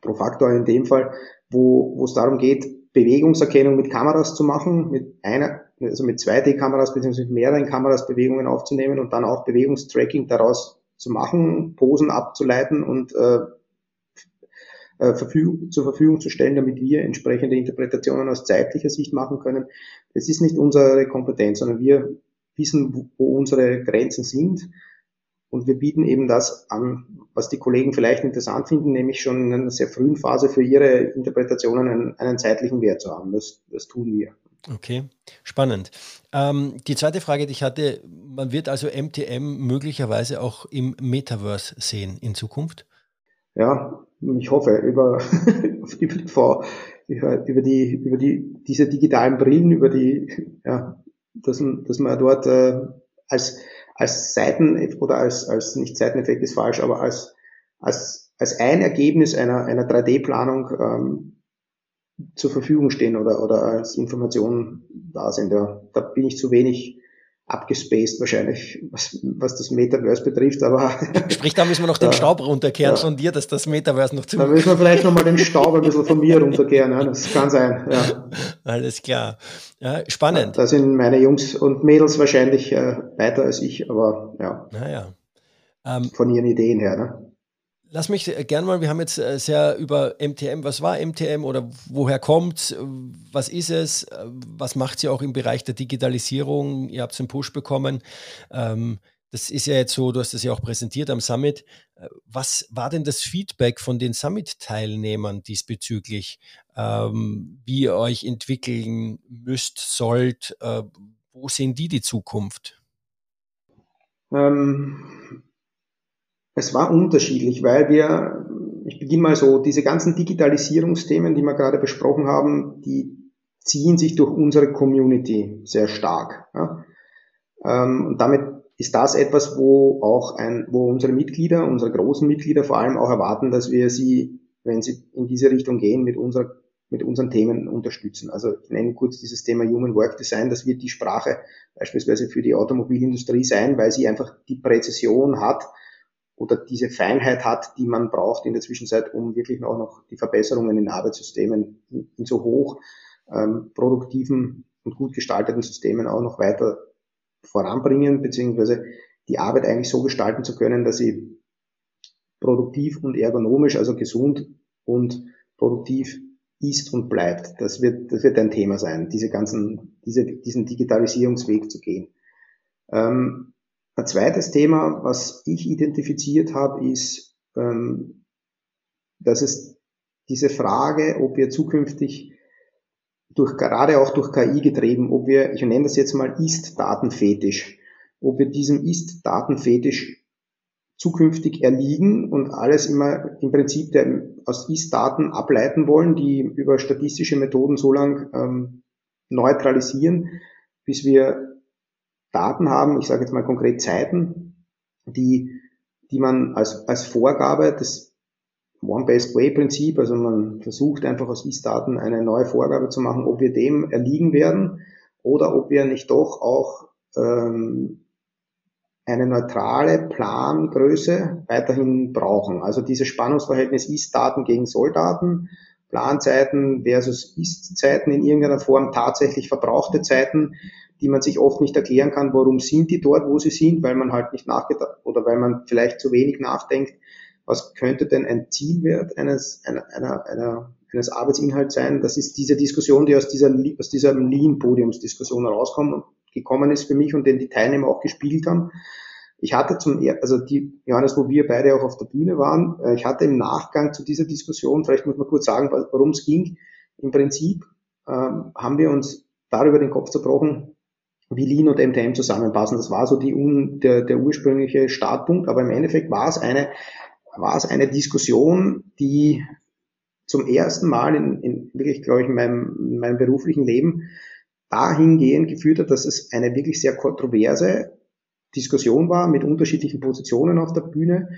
Profaktor in dem Fall, wo es darum geht, Bewegungserkennung mit Kameras zu machen, mit einer, also mit 2D-Kameras bzw. mit mehreren Kameras Bewegungen aufzunehmen und dann auch Bewegungstracking daraus zu machen, Posen abzuleiten und äh, äh, Verfügung, zur Verfügung zu stellen, damit wir entsprechende Interpretationen aus zeitlicher Sicht machen können. Das ist nicht unsere Kompetenz, sondern wir wissen, wo unsere Grenzen sind und wir bieten eben das an, was die Kollegen vielleicht interessant finden, nämlich schon in einer sehr frühen Phase für ihre Interpretationen einen, einen zeitlichen Wert zu haben. Das, das tun wir. Okay, spannend. Ähm, die zweite Frage, die ich hatte, man wird also MTM möglicherweise auch im Metaverse sehen in Zukunft? Ja, ich hoffe, über, über, die, über, die, über die, diese digitalen Brillen, über die, ja, dass, dass man dort äh, als, als Seiten oder als, als nicht Seiteneffekt ist falsch, aber als, als, als ein Ergebnis einer, einer 3D-Planung ähm, zur Verfügung stehen oder, oder als Informationen da sind. Ja. Da bin ich zu wenig abgespaced wahrscheinlich, was, was das Metaverse betrifft, aber. Sprich, da müssen wir noch den Staub runterkehren ja. von dir, dass das Metaverse noch zu. Da müssen wir vielleicht nochmal den Staub ein bisschen von mir runterkehren, ja, das kann sein, ja. Alles klar. Ja, spannend. Da sind meine Jungs und Mädels wahrscheinlich äh, weiter als ich, aber ja. Naja. Ähm, von ihren Ideen her, ne? Lass mich äh, gerne mal, wir haben jetzt äh, sehr über MTM, was war MTM oder woher kommt was ist es, äh, was macht sie auch im Bereich der Digitalisierung? Ihr habt einen Push bekommen. Ähm, das ist ja jetzt so, du hast das ja auch präsentiert am Summit. Was war denn das Feedback von den Summit-Teilnehmern diesbezüglich, ähm, wie ihr euch entwickeln müsst, sollt? wo sehen die die Zukunft? Ähm, es war unterschiedlich, weil wir, ich beginne mal so, diese ganzen Digitalisierungsthemen, die wir gerade besprochen haben, die ziehen sich durch unsere Community sehr stark. Ja? Ähm, und damit ist das etwas, wo auch ein, wo unsere Mitglieder, unsere großen Mitglieder vor allem auch erwarten, dass wir sie, wenn sie in diese Richtung gehen, mit unserer mit unseren Themen unterstützen. Also ich nenne kurz dieses Thema Human Work Design, das wird die Sprache beispielsweise für die Automobilindustrie sein, weil sie einfach die Präzision hat, oder diese Feinheit hat, die man braucht in der Zwischenzeit, um wirklich auch noch die Verbesserungen in Arbeitssystemen in, in so hoch ähm, produktiven und gut gestalteten Systemen auch noch weiter voranbringen, beziehungsweise die Arbeit eigentlich so gestalten zu können, dass sie produktiv und ergonomisch, also gesund und produktiv ist und bleibt. Das wird, das wird ein Thema sein, diese ganzen, diese, diesen Digitalisierungsweg zu gehen. Ähm, ein zweites Thema, was ich identifiziert habe, ist, ähm, dass es diese Frage, ob wir zukünftig durch, gerade auch durch KI getrieben, ob wir, ich nenne das jetzt mal Ist-Datenfetisch, ob wir diesem Ist-Datenfetisch zukünftig erliegen und alles immer im Prinzip der, aus Ist-Daten ableiten wollen, die über statistische Methoden so lang ähm, neutralisieren, bis wir Daten haben, ich sage jetzt mal konkret Zeiten, die, die man als, als Vorgabe des One-Best-Way-Prinzip, also man versucht einfach aus Ist-Daten eine neue Vorgabe zu machen, ob wir dem erliegen werden oder ob wir nicht doch auch ähm, eine neutrale Plangröße weiterhin brauchen. Also dieses Spannungsverhältnis Ist-Daten gegen Soll-Daten, Planzeiten versus Ist-Zeiten in irgendeiner Form, tatsächlich verbrauchte Zeiten, die man sich oft nicht erklären kann, warum sind die dort, wo sie sind, weil man halt nicht nachgedacht oder weil man vielleicht zu wenig nachdenkt, was könnte denn ein Zielwert eines, einer, einer, einer, eines Arbeitsinhalts sein. Das ist diese Diskussion, die aus dieser, aus dieser Lean-Podiumsdiskussion rauskommt und gekommen ist für mich und den die Teilnehmer auch gespielt haben. Ich hatte zum, also die, Johannes, wo wir beide auch auf der Bühne waren, äh, ich hatte im Nachgang zu dieser Diskussion, vielleicht muss man kurz sagen, worum es ging. Im Prinzip ähm, haben wir uns darüber den Kopf zerbrochen, wie Lean und MTM zusammenpassen. Das war so die, der, der ursprüngliche Startpunkt, aber im Endeffekt war es eine, war es eine Diskussion, die zum ersten Mal in, in wirklich, glaube ich, in meinem, in meinem beruflichen Leben dahingehend geführt hat, dass es eine wirklich sehr kontroverse Diskussion war mit unterschiedlichen Positionen auf der Bühne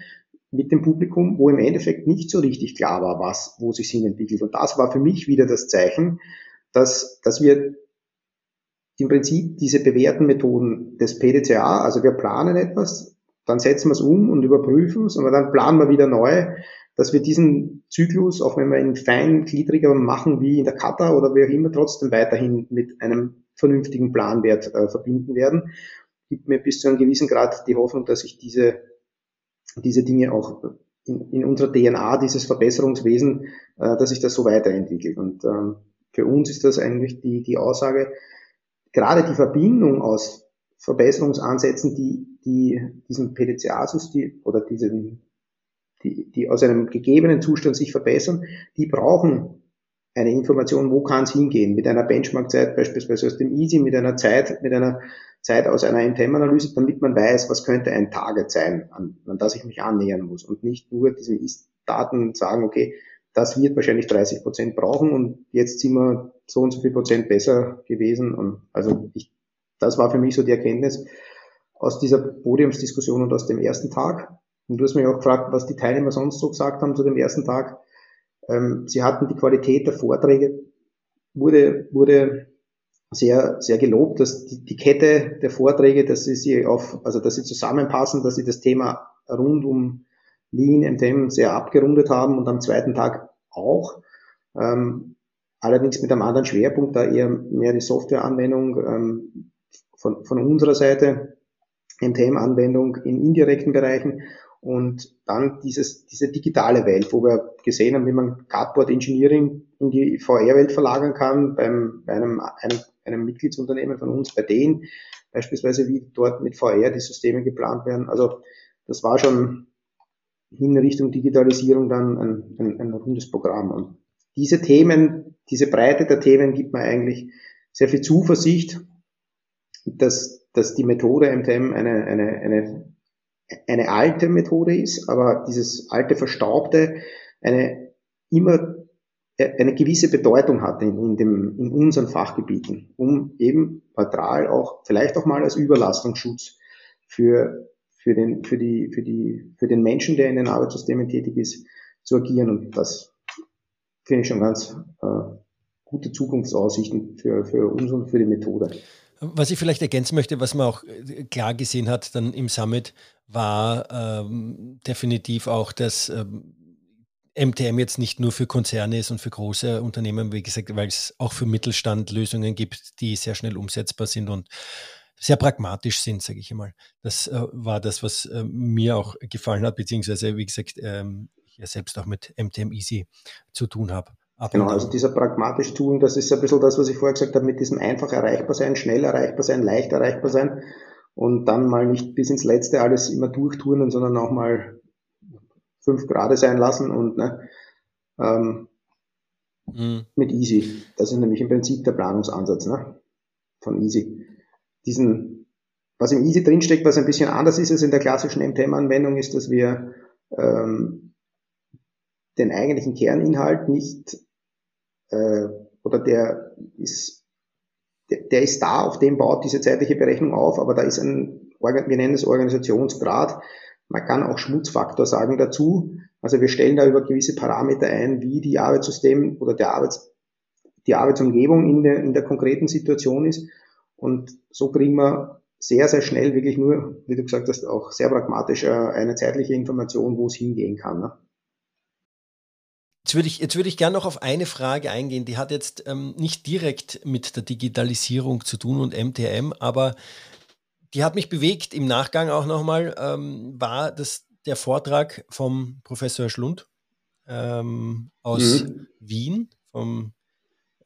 mit dem Publikum, wo im Endeffekt nicht so richtig klar war, was, wo sich Sinn entwickelt. Und das war für mich wieder das Zeichen, dass, dass wir im Prinzip diese bewährten Methoden des PDCA, also wir planen etwas, dann setzen wir es um und überprüfen es und dann planen wir wieder neu, dass wir diesen Zyklus, auch wenn wir ihn feingliedriger machen wie in der Kata oder wie auch immer, trotzdem weiterhin mit einem vernünftigen Planwert äh, verbinden werden. Gibt mir bis zu einem gewissen Grad die Hoffnung, dass sich diese, diese Dinge auch in, in unserer DNA, dieses Verbesserungswesen, äh, dass sich das so weiterentwickelt. Und ähm, für uns ist das eigentlich die, die Aussage, gerade die Verbindung aus Verbesserungsansätzen, die, die diesem PDCA-System oder diesen, die, die aus einem gegebenen Zustand sich verbessern, die brauchen eine Information, wo kann es hingehen, mit einer Benchmark-Zeit beispielsweise aus dem Easy, mit einer Zeit, mit einer Zeit aus einer MTM-Analyse, damit man weiß, was könnte ein Target sein, an, an das ich mich annähern muss und nicht nur diesen Ist-Daten sagen, okay, das wird wahrscheinlich 30 Prozent brauchen und jetzt sind wir so und so viel Prozent besser gewesen. Und also ich, das war für mich so die Erkenntnis aus dieser Podiumsdiskussion und aus dem ersten Tag. Und du hast mich auch gefragt, was die Teilnehmer sonst so gesagt haben zu dem ersten Tag. Ähm, sie hatten die Qualität der Vorträge, wurde, wurde sehr, sehr gelobt, dass die, die Kette der Vorträge, dass sie sie auf, also dass sie zusammenpassen, dass sie das Thema rund um Lean, MTM sehr abgerundet haben und am zweiten Tag auch. Ähm, allerdings mit einem anderen Schwerpunkt, da eher mehr die Softwareanwendung ähm, von, von unserer Seite, MTM-Anwendung in indirekten Bereichen und dann dieses, diese digitale Welt, wo wir gesehen haben, wie man Cardboard Engineering in die VR-Welt verlagern kann, beim, bei einem, einem, einem Mitgliedsunternehmen von uns, bei denen beispielsweise, wie dort mit VR die Systeme geplant werden. Also das war schon in Richtung Digitalisierung dann ein, ein, ein rundes Programm. Und diese Themen, diese Breite der Themen gibt mir eigentlich sehr viel Zuversicht, dass, dass die Methode MTM eine, eine, eine, eine alte Methode ist, aber dieses alte Verstaubte eine immer eine gewisse Bedeutung hat in, in, dem, in unseren Fachgebieten, um eben neutral auch, vielleicht auch mal als Überlastungsschutz für, für, den, für, die, für, die, für den Menschen, der in den Arbeitssystemen tätig ist, zu agieren. Und das finde ich schon ganz äh, gute Zukunftsaussichten für, für uns und für die Methode. Was ich vielleicht ergänzen möchte, was man auch äh, klar gesehen hat dann im Summit, war ähm, definitiv auch, dass ähm, MTM jetzt nicht nur für Konzerne ist und für große Unternehmen, wie gesagt, weil es auch für Mittelstand Lösungen gibt, die sehr schnell umsetzbar sind und sehr pragmatisch sind, sage ich einmal. Das äh, war das, was äh, mir auch gefallen hat, beziehungsweise, wie gesagt, ähm, ich ja selbst auch mit MTM Easy zu tun habe. Genau, also dieser pragmatisch tun, das ist ein bisschen das, was ich vorher gesagt habe, mit diesem einfach erreichbar sein, schnell erreichbar sein, leicht erreichbar sein und dann mal nicht bis ins Letzte alles immer durchturnen, sondern auch mal fünf Grade sein lassen und ne, ähm, mhm. mit Easy. Das ist nämlich im Prinzip der Planungsansatz ne, von Easy. Diesen, was im Easy drinsteckt, was ein bisschen anders ist als in der klassischen MTM-Anwendung, ist, dass wir ähm, den eigentlichen Kerninhalt nicht äh, oder der ist, der, ist da, auf dem baut diese zeitliche Berechnung auf, aber da ist ein, wir nennen es Organisationsgrad, man kann auch Schmutzfaktor sagen dazu. Also wir stellen da über gewisse Parameter ein, wie die Arbeitssystem oder der Arbeits, die Arbeitsumgebung in der, in der konkreten Situation ist. Und so kriegen wir sehr, sehr schnell wirklich nur, wie du gesagt hast, auch sehr pragmatisch äh, eine zeitliche Information, wo es hingehen kann. Ne? Jetzt würde ich, jetzt würde ich gerne noch auf eine Frage eingehen, die hat jetzt ähm, nicht direkt mit der Digitalisierung zu tun und MTM, aber die hat mich bewegt im Nachgang auch nochmal, ähm, war das der Vortrag vom Professor Schlund ähm, aus mhm. Wien, vom,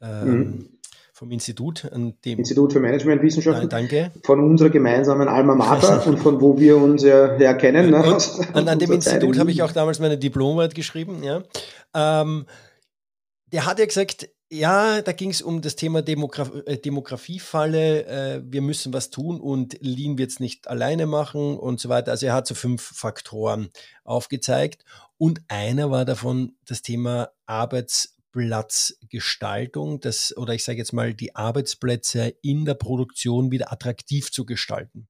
ähm, mhm. Vom Institut. An dem Institut für Managementwissenschaften. Danke. Von unserer gemeinsamen Alma Mater und von wo wir uns ja, ja kennen. Ne? an, an dem Institut habe ich auch damals meine Diplomarbeit geschrieben. Ja. Ähm, der hat ja gesagt, ja, da ging es um das Thema Demograf äh, Demografiefalle. Äh, wir müssen was tun und Lean wird es nicht alleine machen und so weiter. Also er hat so fünf Faktoren aufgezeigt und einer war davon das Thema Arbeitsplatzgestaltung, das oder ich sage jetzt mal die Arbeitsplätze in der Produktion wieder attraktiv zu gestalten.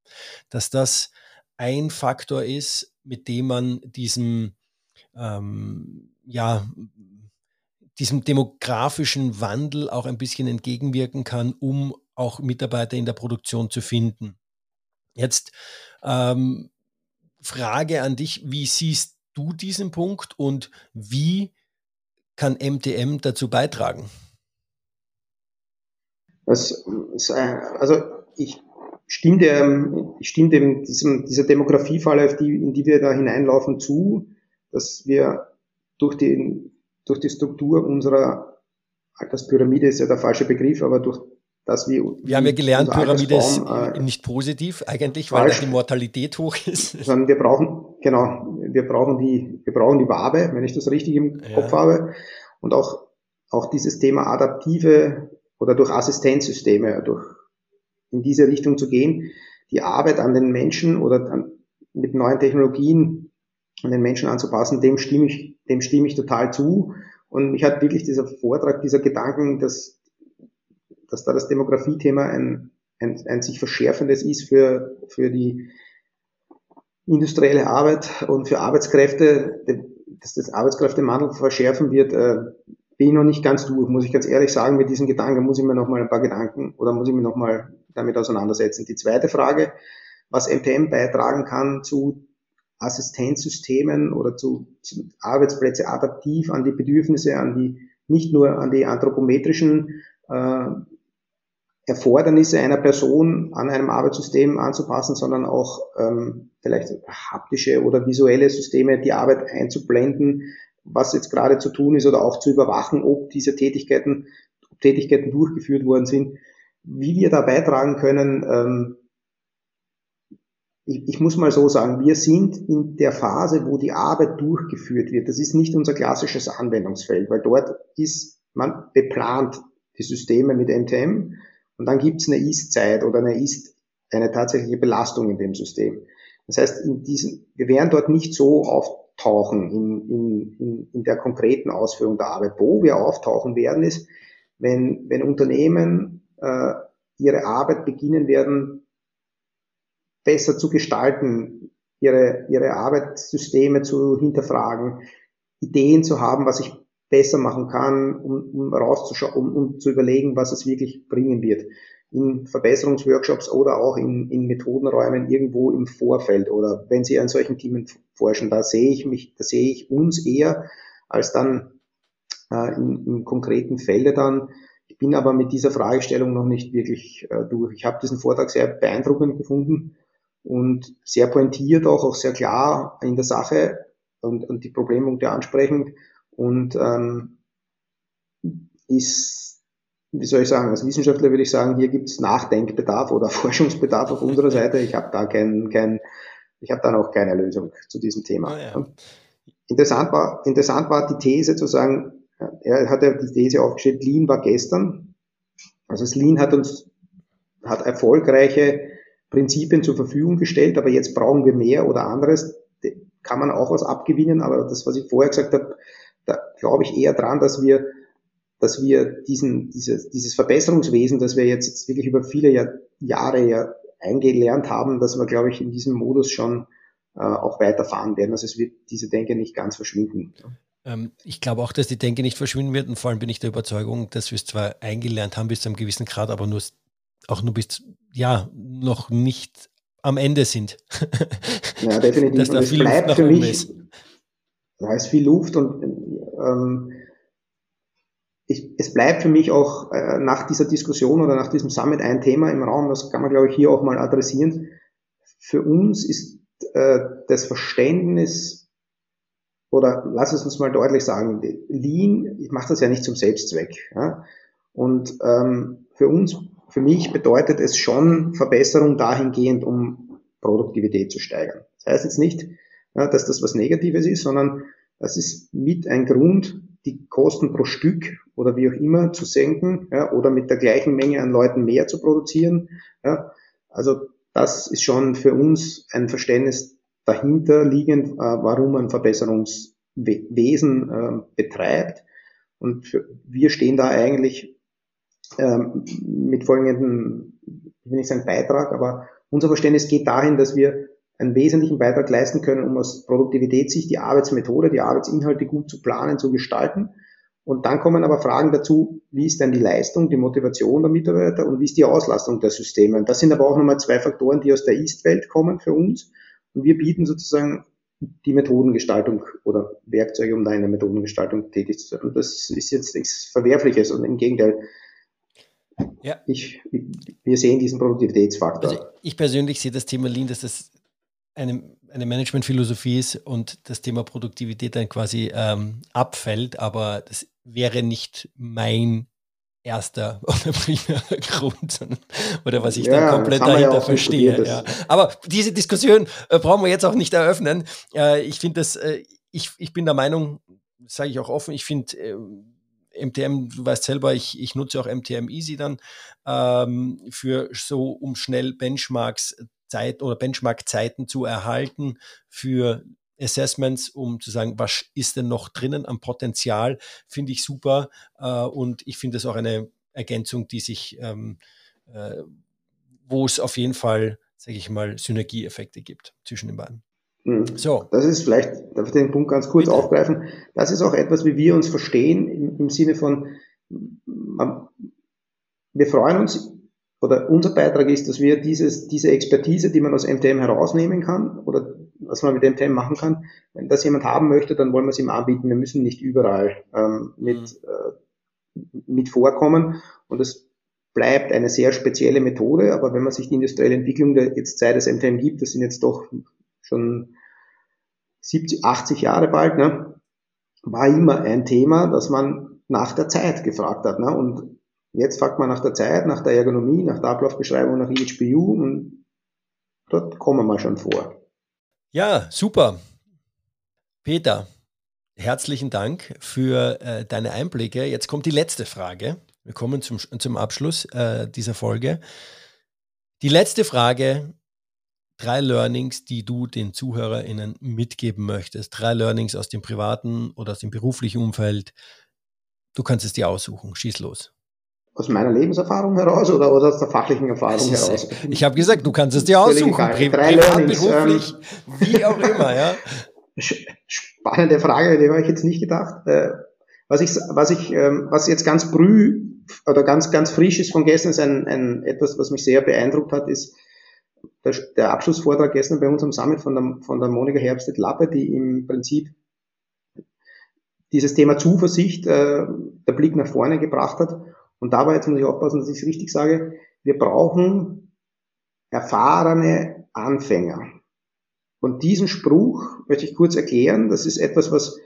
Dass das ein Faktor ist, mit dem man diesem ähm, ja, diesem demografischen Wandel auch ein bisschen entgegenwirken kann, um auch Mitarbeiter in der Produktion zu finden. Jetzt ähm, Frage an dich, wie siehst du diesen Punkt und wie kann MTM dazu beitragen? Das, also ich stimme, dem, ich stimme dem, diesem, dieser Demografiefalle, die, in die wir da hineinlaufen, zu, dass wir durch, den, durch die Struktur unserer Alterspyramide ist ja der falsche Begriff, aber durch das wir. Wir haben ja gelernt, Pyramide ist äh, nicht positiv eigentlich, weil da die Mortalität hoch ist. Sondern wir brauchen, genau, wir brauchen die, wir brauchen die Wabe, wenn ich das richtig im ja. Kopf habe. Und auch, auch dieses Thema adaptive oder durch Assistenzsysteme, durch in diese Richtung zu gehen, die Arbeit an den Menschen oder an, mit neuen Technologien an den Menschen anzupassen, dem stimme ich, dem stimme ich total zu. Und mich hat wirklich dieser Vortrag, dieser Gedanken, dass, dass da das Demografiethema ein, ein, ein sich verschärfendes ist für, für die industrielle Arbeit und für Arbeitskräfte, dass das Arbeitskräftemangel verschärfen wird, äh, bin ich noch nicht ganz durch, muss ich ganz ehrlich sagen. Mit diesen Gedanken muss ich mir noch mal ein paar Gedanken oder muss ich mich noch mal damit auseinandersetzen. Die zweite Frage, was MTM beitragen kann zu Assistenzsystemen oder zu, zu Arbeitsplätze adaptiv an die Bedürfnisse, an die nicht nur an die anthropometrischen äh, Erfordernisse einer Person an einem Arbeitssystem anzupassen, sondern auch ähm, vielleicht haptische oder visuelle Systeme, die Arbeit einzublenden, was jetzt gerade zu tun ist oder auch zu überwachen, ob diese Tätigkeiten, ob Tätigkeiten durchgeführt worden sind, wie wir da beitragen können. Ähm, ich, ich muss mal so sagen, wir sind in der Phase, wo die Arbeit durchgeführt wird. Das ist nicht unser klassisches Anwendungsfeld, weil dort ist man beplant die Systeme mit MTM und dann gibt es eine Ist-Zeit oder eine Ist, eine tatsächliche Belastung in dem System. Das heißt, in diesen, wir werden dort nicht so auftauchen in, in, in, in der konkreten Ausführung der Arbeit. Wo wir auftauchen werden, ist, wenn, wenn Unternehmen äh, ihre Arbeit beginnen werden, besser zu gestalten, ihre, ihre Arbeitssysteme zu hinterfragen, Ideen zu haben, was ich besser machen kann, um, um rauszuschauen, um, um zu überlegen, was es wirklich bringen wird. In Verbesserungsworkshops oder auch in, in Methodenräumen irgendwo im Vorfeld oder wenn Sie an solchen Themen forschen, da sehe ich mich, da sehe ich uns eher als dann äh, in, im konkreten Felde dann. Ich bin aber mit dieser Fragestellung noch nicht wirklich äh, durch. Ich habe diesen Vortrag sehr beeindruckend gefunden und sehr pointiert auch, auch sehr klar in der Sache und, und die Problempunkte ansprechend und ähm, ist, wie soll ich sagen, als Wissenschaftler würde ich sagen, hier gibt es Nachdenkbedarf oder Forschungsbedarf auf unserer Seite. Ich habe da kein, kein ich habe da noch keine Lösung zu diesem Thema. Oh ja. Interessant war, interessant war die These zu sagen, er hat ja die These aufgestellt, Lean war gestern. Also das Lean hat uns, hat erfolgreiche Prinzipien zur Verfügung gestellt, aber jetzt brauchen wir mehr oder anderes. Kann man auch was abgewinnen, aber das, was ich vorher gesagt habe, da glaube ich eher dran, dass wir, dass wir diesen, dieses, dieses Verbesserungswesen, das wir jetzt, jetzt wirklich über viele Jahr, Jahre ja eingelernt haben, dass wir, glaube ich, in diesem Modus schon äh, auch weiterfahren werden. Also es wird diese Denke nicht ganz verschwinden. Ähm, ich glaube auch, dass die Denke nicht verschwinden wird und vor allem bin ich der Überzeugung, dass wir es zwar eingelernt haben bis zu einem gewissen Grad, aber nur auch nur bis, ja, noch nicht am Ende sind. Ja, definitiv. dass da viel Luft nach oben ist. Da ist viel Luft und ähm, ich, es bleibt für mich auch äh, nach dieser Diskussion oder nach diesem Summit ein Thema im Raum, das kann man, glaube ich, hier auch mal adressieren. Für uns ist äh, das Verständnis, oder lass es uns mal deutlich sagen, Lean, ich mache das ja nicht zum Selbstzweck. Ja? Und ähm, für uns, für mich bedeutet es schon Verbesserung dahingehend, um Produktivität zu steigern. Das heißt jetzt nicht, ja, dass das was Negatives ist, sondern das ist mit ein Grund, die Kosten pro Stück oder wie auch immer zu senken ja, oder mit der gleichen Menge an Leuten mehr zu produzieren. Ja. Also das ist schon für uns ein Verständnis dahinter liegend, äh, warum man Verbesserungswesen äh, betreibt. Und wir stehen da eigentlich ähm, mit folgendem, ich will nicht sagen Beitrag, aber unser Verständnis geht dahin, dass wir einen wesentlichen Beitrag leisten können, um aus Produktivitätssicht die Arbeitsmethode, die Arbeitsinhalte gut zu planen, zu gestalten. Und dann kommen aber Fragen dazu, wie ist denn die Leistung, die Motivation der Mitarbeiter und wie ist die Auslastung der Systeme. Und das sind aber auch nochmal zwei Faktoren, die aus der Ist-Welt kommen für uns. Und wir bieten sozusagen die Methodengestaltung oder Werkzeuge, um da in der Methodengestaltung tätig zu sein. Und das ist jetzt nichts Verwerfliches und im Gegenteil, ja. Ich, wir sehen diesen Produktivitätsfaktor. Also ich persönlich sehe das Thema Lean, dass das eine, eine Managementphilosophie ist und das Thema Produktivität dann quasi ähm, abfällt, aber das wäre nicht mein erster oder primärer Grund, oder was ich ja, da komplett dahinter ja verstehe. Ja. Aber diese Diskussion äh, brauchen wir jetzt auch nicht eröffnen. Äh, ich finde das, äh, ich, ich bin der Meinung, sage ich auch offen, ich finde MTM, du weißt selber, ich, ich nutze auch MTM Easy dann ähm, für so, um schnell Benchmarks Zeit oder Benchmark-Zeiten zu erhalten für Assessments, um zu sagen, was ist denn noch drinnen am Potenzial, finde ich super. Äh, und ich finde es auch eine Ergänzung, die sich, ähm, äh, wo es auf jeden Fall, sage ich mal, Synergieeffekte gibt zwischen den beiden. Mhm. So. Das ist vielleicht, darf ich den Punkt ganz kurz Bitte. aufgreifen, das ist auch etwas, wie wir uns verstehen, im, im Sinne von, wir freuen uns, oder unser Beitrag ist, dass wir dieses, diese Expertise, die man aus MTM herausnehmen kann, oder was man mit MTM machen kann, wenn das jemand haben möchte, dann wollen wir es ihm anbieten. Wir müssen nicht überall ähm, mit, mhm. äh, mit vorkommen. Und es bleibt eine sehr spezielle Methode, aber wenn man sich die industrielle Entwicklung der jetzt seit es MTM gibt, das sind jetzt doch schon 70, 80 Jahre bald, ne, war immer ein Thema, dass man nach der Zeit gefragt hat. Ne? Und jetzt fragt man nach der Zeit, nach der Ergonomie, nach der Ablaufbeschreibung, nach IHBU und dort kommen wir schon vor. Ja, super. Peter, herzlichen Dank für äh, deine Einblicke. Jetzt kommt die letzte Frage. Wir kommen zum, zum Abschluss äh, dieser Folge. Die letzte Frage drei Learnings, die du den ZuhörerInnen mitgeben möchtest. Drei Learnings aus dem privaten oder aus dem beruflichen Umfeld. Du kannst es dir aussuchen. Schieß los. Aus meiner Lebenserfahrung heraus oder, oder aus der fachlichen Erfahrung heraus? Ich habe gesagt, du kannst es dir aussuchen. Pri privat, Learnings, beruflich, ähm, wie auch immer, ja. Spannende Frage, die habe ich jetzt nicht gedacht. Äh, was ich, was ich, ähm, was jetzt ganz früh oder ganz, ganz frisch ist von gestern, ist ein, ein etwas, was mich sehr beeindruckt hat, ist, der, der Abschlussvortrag gestern bei uns am Summit von der, von der Monika Herbstedt-Lappe, die im Prinzip dieses Thema Zuversicht, äh, der Blick nach vorne gebracht hat. Und dabei, jetzt muss ich aufpassen, dass ich es richtig sage, wir brauchen erfahrene Anfänger. Und diesen Spruch möchte ich kurz erklären. Das ist etwas, was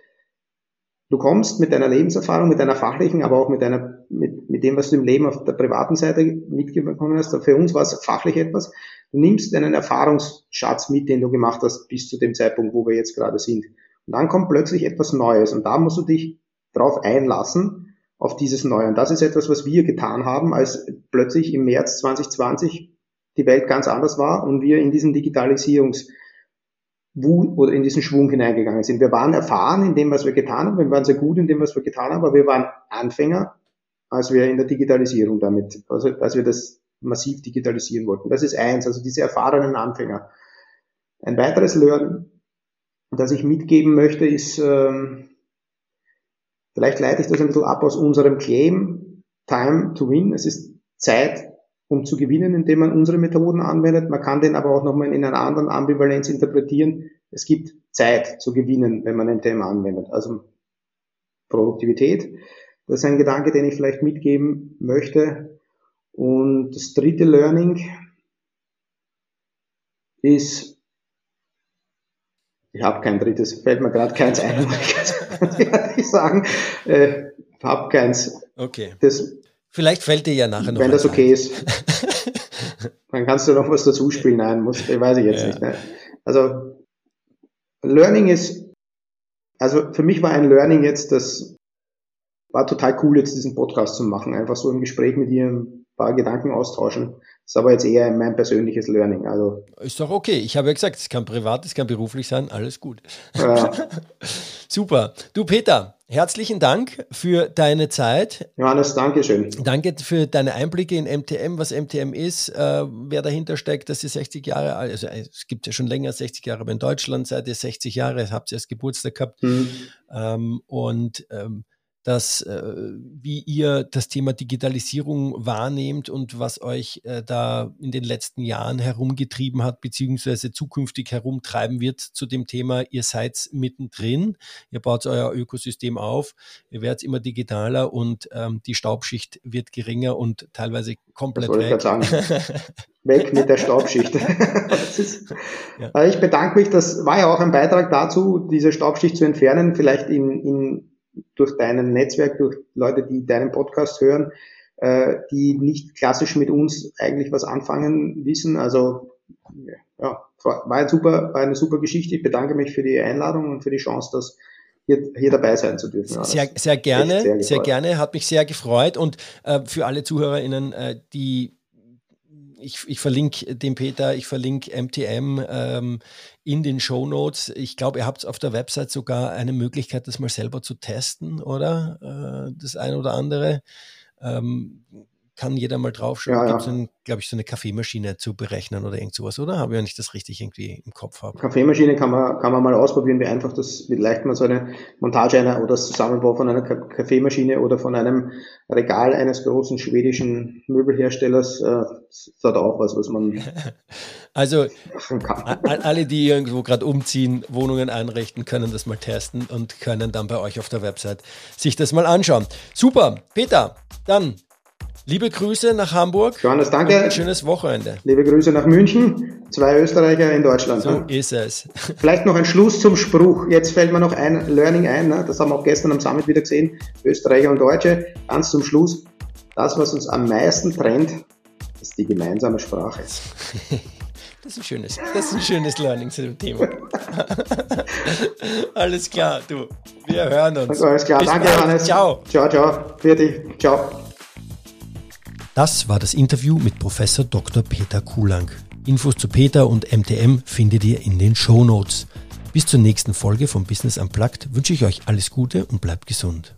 du kommst mit deiner Lebenserfahrung, mit deiner fachlichen, aber auch mit deiner, mit, mit dem, was du im Leben auf der privaten Seite mitgekommen hast. Für uns war es fachlich etwas. Du nimmst einen Erfahrungsschatz mit, den du gemacht hast bis zu dem Zeitpunkt, wo wir jetzt gerade sind. Und dann kommt plötzlich etwas Neues und da musst du dich drauf einlassen, auf dieses Neue. Und das ist etwas, was wir getan haben, als plötzlich im März 2020 die Welt ganz anders war und wir in diesen Digitalisierungs- oder in diesen Schwung hineingegangen sind. Wir waren erfahren in dem, was wir getan haben, wir waren sehr gut in dem, was wir getan haben, aber wir waren Anfänger, als wir in der Digitalisierung damit, also als wir das massiv digitalisieren wollten. Das ist eins, also diese erfahrenen Anfänger. Ein weiteres Learning, das ich mitgeben möchte, ist, ähm, vielleicht leite ich das ein bisschen ab aus unserem Claim, Time to Win. Es ist Zeit, um zu gewinnen, indem man unsere Methoden anwendet. Man kann den aber auch nochmal in einer anderen Ambivalenz interpretieren. Es gibt Zeit zu gewinnen, wenn man ein Thema anwendet. Also Produktivität. Das ist ein Gedanke, den ich vielleicht mitgeben möchte. Und das dritte Learning ist, ich habe kein drittes, fällt mir gerade keins ein, muss ich sagen. Äh, habe keins. Okay. Das, Vielleicht fällt dir ja nachher noch. Wenn das okay ein. ist. dann kannst du noch was dazu spielen. Nein, muss, weiß ich jetzt ja. nicht. Ne? Also, Learning ist, also für mich war ein Learning jetzt, das war total cool, jetzt diesen Podcast zu machen. Einfach so im Gespräch mit ihr ein paar Gedanken austauschen. Ist aber jetzt eher mein persönliches Learning. Also ist doch okay. Ich habe ja gesagt, es kann privat, es kann beruflich sein, alles gut. Ja. Super. Du Peter, herzlichen Dank für deine Zeit. Johannes, danke schön. Danke für deine Einblicke in MTM, was MTM ist, äh, wer dahinter steckt, dass ihr 60 Jahre alt, also äh, es gibt ja schon länger 60 Jahre, aber in Deutschland seid ihr 60 Jahre, habt ihr erst Geburtstag gehabt. Mhm. Ähm, und ähm, dass, äh, wie ihr das Thema Digitalisierung wahrnehmt und was euch äh, da in den letzten Jahren herumgetrieben hat, beziehungsweise zukünftig herumtreiben wird zu dem Thema. Ihr seid mittendrin, ihr baut euer Ökosystem auf, ihr werdet immer digitaler und ähm, die Staubschicht wird geringer und teilweise komplett weg. Ich sagen. weg mit der Staubschicht. ist, ja. Ich bedanke mich, das war ja auch ein Beitrag dazu, diese Staubschicht zu entfernen, vielleicht in, in durch dein Netzwerk, durch Leute, die deinen Podcast hören, äh, die nicht klassisch mit uns eigentlich was anfangen wissen. Also ja, war, ein super, war eine super Geschichte. Ich bedanke mich für die Einladung und für die Chance, dass hier, hier dabei sein zu dürfen. Sehr, sehr gerne, sehr, sehr, gerne, hat mich sehr gefreut und äh, für alle ZuhörerInnen, äh, die ich, ich verlinke den Peter, ich verlinke MTM ähm, in den Show Notes. Ich glaube, ihr habt auf der Website sogar eine Möglichkeit, das mal selber zu testen, oder? Äh, das eine oder andere. Ähm, kann jeder mal draufschauen. Ja, Gibt es, ja. glaube ich, so eine Kaffeemaschine zu berechnen oder irgend sowas, oder? Habe ich ja nicht das richtig irgendwie im Kopf habe. Kaffeemaschine kann man, kann man mal ausprobieren, wie einfach das, wie leicht man so eine Montage einer oder das Zusammenbau von einer Kaffeemaschine oder von einem Regal eines großen schwedischen Möbelherstellers, äh, das hat auch was, was man. also, alle, die irgendwo gerade umziehen, Wohnungen einrichten, können das mal testen und können dann bei euch auf der Website sich das mal anschauen. Super, Peter, dann Liebe Grüße nach Hamburg. Johannes, danke. ein schönes Wochenende. Liebe Grüße nach München. Zwei Österreicher in Deutschland. So ne? ist es. Vielleicht noch ein Schluss zum Spruch. Jetzt fällt mir noch ein Learning ein. Ne? Das haben wir auch gestern am Summit wieder gesehen. Österreicher und Deutsche. Ganz zum Schluss. Das, was uns am meisten trennt, ist die gemeinsame Sprache. Das ist ein schönes, das ist ein schönes Learning zu dem Thema. Alles klar, du. Wir hören uns. Alles klar, Bis danke, bald. Johannes. Ciao. Ciao, ciao. Für dich. Ciao. Das war das Interview mit Professor Dr. Peter Kulang. Infos zu Peter und MTM findet ihr in den Show Notes. Bis zur nächsten Folge von Business Unplugged wünsche ich euch alles Gute und bleibt gesund.